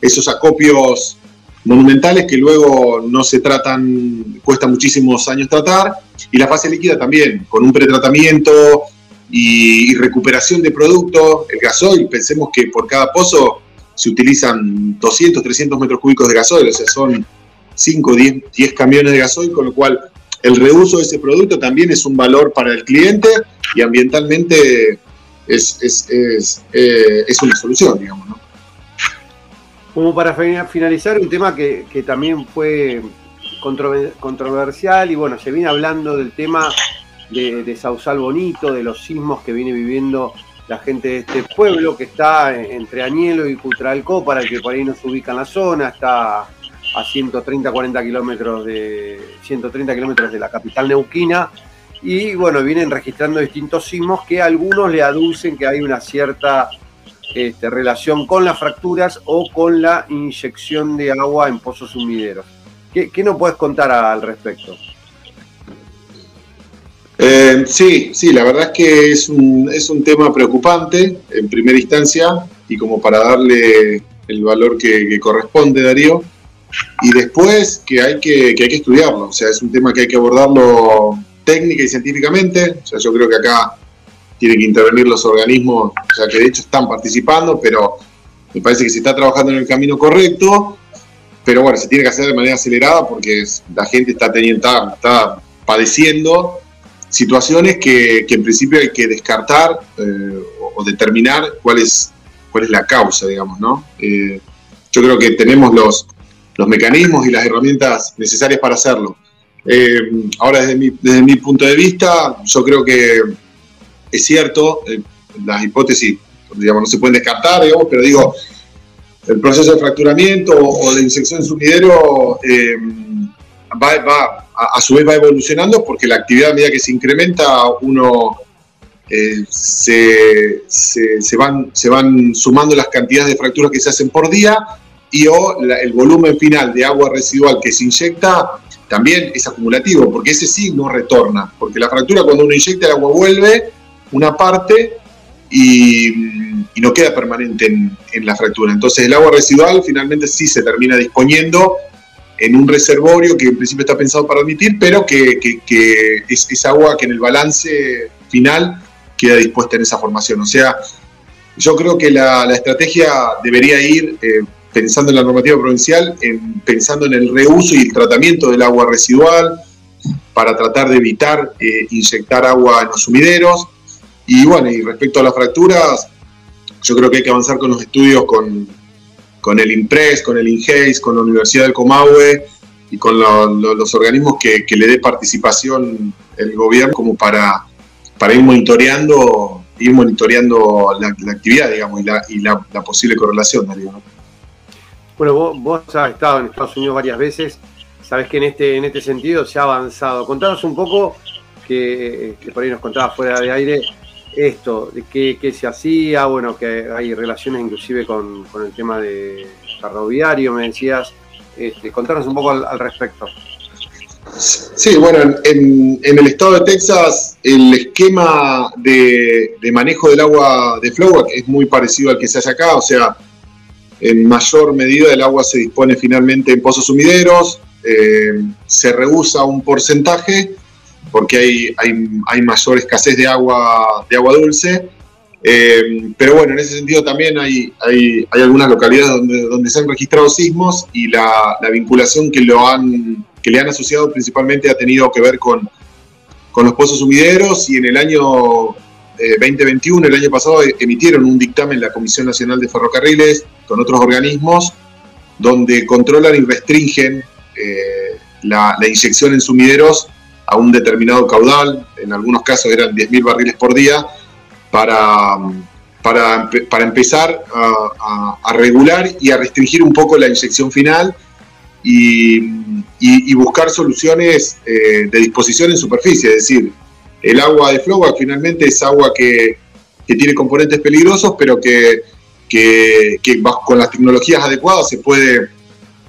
esos acopios monumentales que luego no se tratan, cuesta muchísimos años tratar, y la fase líquida también, con un pretratamiento y, recuperación de producto, el gasoil, pensemos que por cada pozo se utilizan 200, 300 metros cúbicos de gasoil, o sea, son 5, 10, 10 camiones de gasoil, con lo cual el reuso de ese producto también es un valor para el cliente y ambientalmente es, es, eh, una solución, digamos. ¿no? Como para finalizar, un tema que, también fue controversial y bueno, se viene hablando del tema de, Sausal Bonito, de los sismos que viene viviendo la gente de este pueblo que está entre Añelo y Cutralcó, para el que por ahí no se ubica en la zona, está a 130, 40 kilómetros de 130 kilómetros de la capital neuquina. Y bueno, vienen registrando distintos sismos que algunos le aducen que hay una cierta este, relación con las fracturas o con la inyección de agua en pozos humideros. ¿Qué, qué nos puedes contar al respecto? Eh, sí, sí, la verdad es que es un, es un tema preocupante en primera instancia y como para darle el valor que, que corresponde, Darío, y después que hay que, hay que estudiarlo, o sea, es un tema que hay que abordarlo técnica y científicamente, o sea, yo creo que acá tienen que intervenir los organismos, o sea, que de hecho están participando, pero me parece que se está trabajando en el camino correcto, pero bueno, se tiene que hacer de manera acelerada porque la gente está, teniendo, está, padeciendo situaciones que, en principio hay que descartar eh, o, determinar cuál es, cuál es la causa, digamos, ¿no? Eh, yo creo que tenemos los, los mecanismos y las herramientas necesarias para hacerlo. Eh, ahora, desde mi, desde mi, punto de vista, yo creo que es cierto, eh, las hipótesis digamos, no se pueden descartar, digamos, pero digo, el proceso de fracturamiento o de insección en sumidero eh, va, va a, su vez va evolucionando porque la actividad a medida que se incrementa, uno se, se, se, van, se van sumando las cantidades de fracturas que se hacen por día y o el volumen final de agua residual que se inyecta también es acumulativo, porque ese sí no retorna, porque la fractura cuando uno inyecta el agua vuelve una parte y, no queda permanente en, la fractura. Entonces el agua residual finalmente sí se termina disponiendo en un reservorio que en principio está pensado para admitir, pero que, es, agua que en el balance final queda dispuesta en esa formación. O sea, yo creo que la, estrategia debería ir eh, pensando en la normativa provincial, en, pensando en el reuso y el tratamiento del agua residual para tratar de evitar eh, inyectar agua en los sumideros. Y bueno, y respecto a las fracturas, yo creo que hay que avanzar con los estudios con, con el IMPRES, con el INGEIS, con la Universidad del Comahue y con los organismos que, le dé participación el gobierno como para, para ir monitoreando ir monitoreando la, actividad, digamos, y la, posible correlación, Bueno, vos, vos, has estado en Estados Unidos varias veces, sabes que en este, en este sentido se ha avanzado. Contanos un poco, que, por ahí nos contabas fuera de aire, esto, de qué, se hacía, bueno, que hay relaciones inclusive con, el tema de ferroviario, me decías. Este, contanos un poco al respecto. Sí, bueno, en, el estado de Texas el esquema de, manejo del agua de Flowback es muy parecido al que se hace acá, o sea, en mayor medida el agua se dispone finalmente en pozos sumideros, eh, se rehúsa un porcentaje porque hay, hay, mayor escasez de agua, de agua dulce, eh, pero bueno, en ese sentido también hay, hay, algunas localidades donde, donde se han registrado sismos y la, la vinculación que lo han que le han asociado principalmente ha tenido que ver con, con los pozos sumideros y en el año 2021, eh, el año pasado, emitieron un dictamen la Comisión Nacional de Ferrocarriles con otros organismos donde controlan y restringen eh, la, inyección en sumideros a un determinado caudal, en algunos casos eran 10.000 barriles por día, para, para, para empezar a, regular y a restringir un poco la inyección final y, buscar soluciones eh, de disposición en superficie, es decir, el agua de flowback finalmente es agua que, tiene componentes peligrosos, pero que, con las tecnologías adecuadas se puede,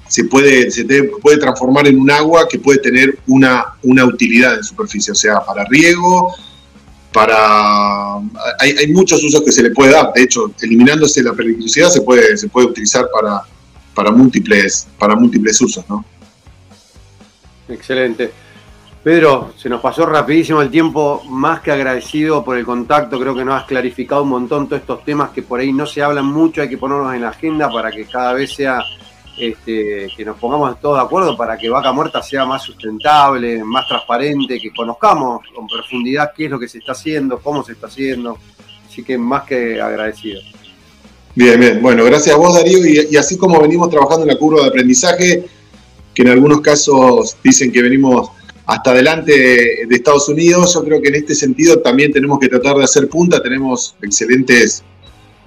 se, puede, se puede transformar en un agua que puede tener una, una utilidad en superficie, o sea, para riego, para hay, hay, muchos usos que se le puede dar. De hecho, eliminándose la peligrosidad se puede, se puede utilizar para, para múltiples, para múltiples usos, ¿no? Excelente. Pedro, se nos pasó rapidísimo el tiempo, más que agradecido por el contacto, creo que nos has clarificado un montón todos estos temas que por ahí no se hablan mucho, hay que ponernos en la agenda para que cada vez sea, este, que nos pongamos todos de acuerdo para que Vaca Muerta sea más sustentable, más transparente, que conozcamos con profundidad qué es lo que se está haciendo, cómo se está haciendo, así que más que agradecido. Bien, bien. Bueno, gracias a vos, Darío. Y, así como venimos trabajando en la curva de aprendizaje, que en algunos casos dicen que venimos hasta adelante de, Estados Unidos, yo creo que en este sentido también tenemos que tratar de hacer punta. Tenemos excelentes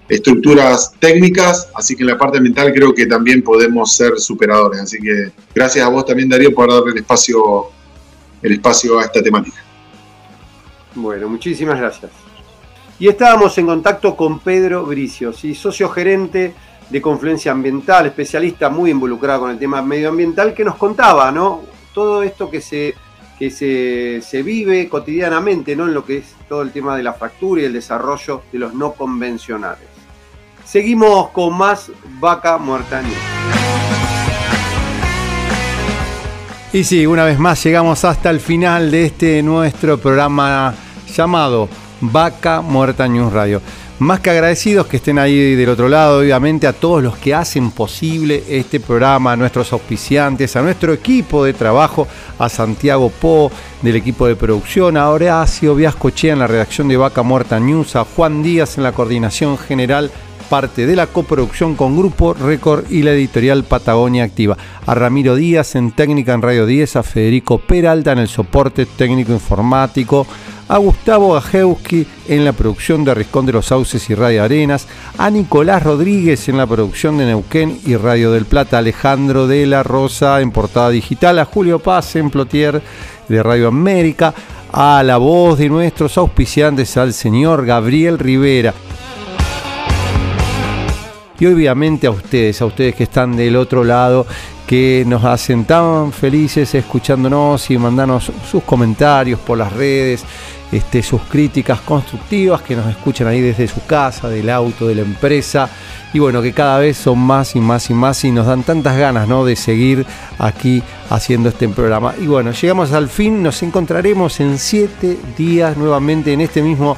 estructuras técnicas, así que en la parte mental creo que también podemos ser superadores. Así que gracias a vos también, Darío, por darle el espacio, el espacio a esta temática. Bueno, muchísimas gracias. Y estábamos en contacto con Pedro Bricio, socio gerente de Confluencia Ambiental, especialista muy involucrado con el tema medioambiental, que nos contaba, ¿no? Todo esto que se, que se, vive cotidianamente, ¿no? En lo que es todo el tema de la fractura y el desarrollo de los no convencionales. Seguimos con más Vaca Muerta Y sí, una vez más llegamos hasta el final de este nuestro programa llamado Vaca Muerta News Radio. Más que agradecidos que estén ahí del otro lado, obviamente a todos los que hacen posible este programa, a nuestros auspiciantes, a nuestro equipo de trabajo, a Santiago Po del equipo de producción, a Horacio Viascochea en la redacción de Vaca Muerta News, a Juan Díaz en la coordinación general parte de la coproducción con Grupo Record y la editorial Patagonia Activa. A Ramiro Díaz en técnica en Radio 10, a Federico Peralta en el soporte técnico informático, a Gustavo Gajewski en la producción de Riscón de los Sauces y Radio Arenas, a Nicolás Rodríguez en la producción de Neuquén y Radio del Plata, Alejandro de la Rosa en portada digital, a Julio Paz en Plotier de Radio América, a la voz de nuestros auspiciantes, al señor Gabriel Rivera. Y obviamente a ustedes, a ustedes que están del otro lado, que nos hacen tan felices escuchándonos y mandarnos sus comentarios por las redes, este, sus críticas constructivas, que nos escuchan ahí desde su casa, del auto, de la empresa. Y bueno, que cada vez son más y más y más y nos dan tantas ganas ¿no? de seguir aquí haciendo este programa. Y bueno, llegamos al fin, nos encontraremos en siete días nuevamente en este mismo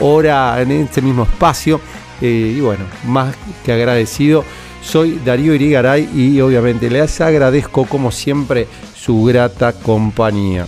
hora, en este mismo espacio. Eh, y bueno, más que agradecido. Soy Darío Irigaray y obviamente les agradezco como siempre su grata compañía.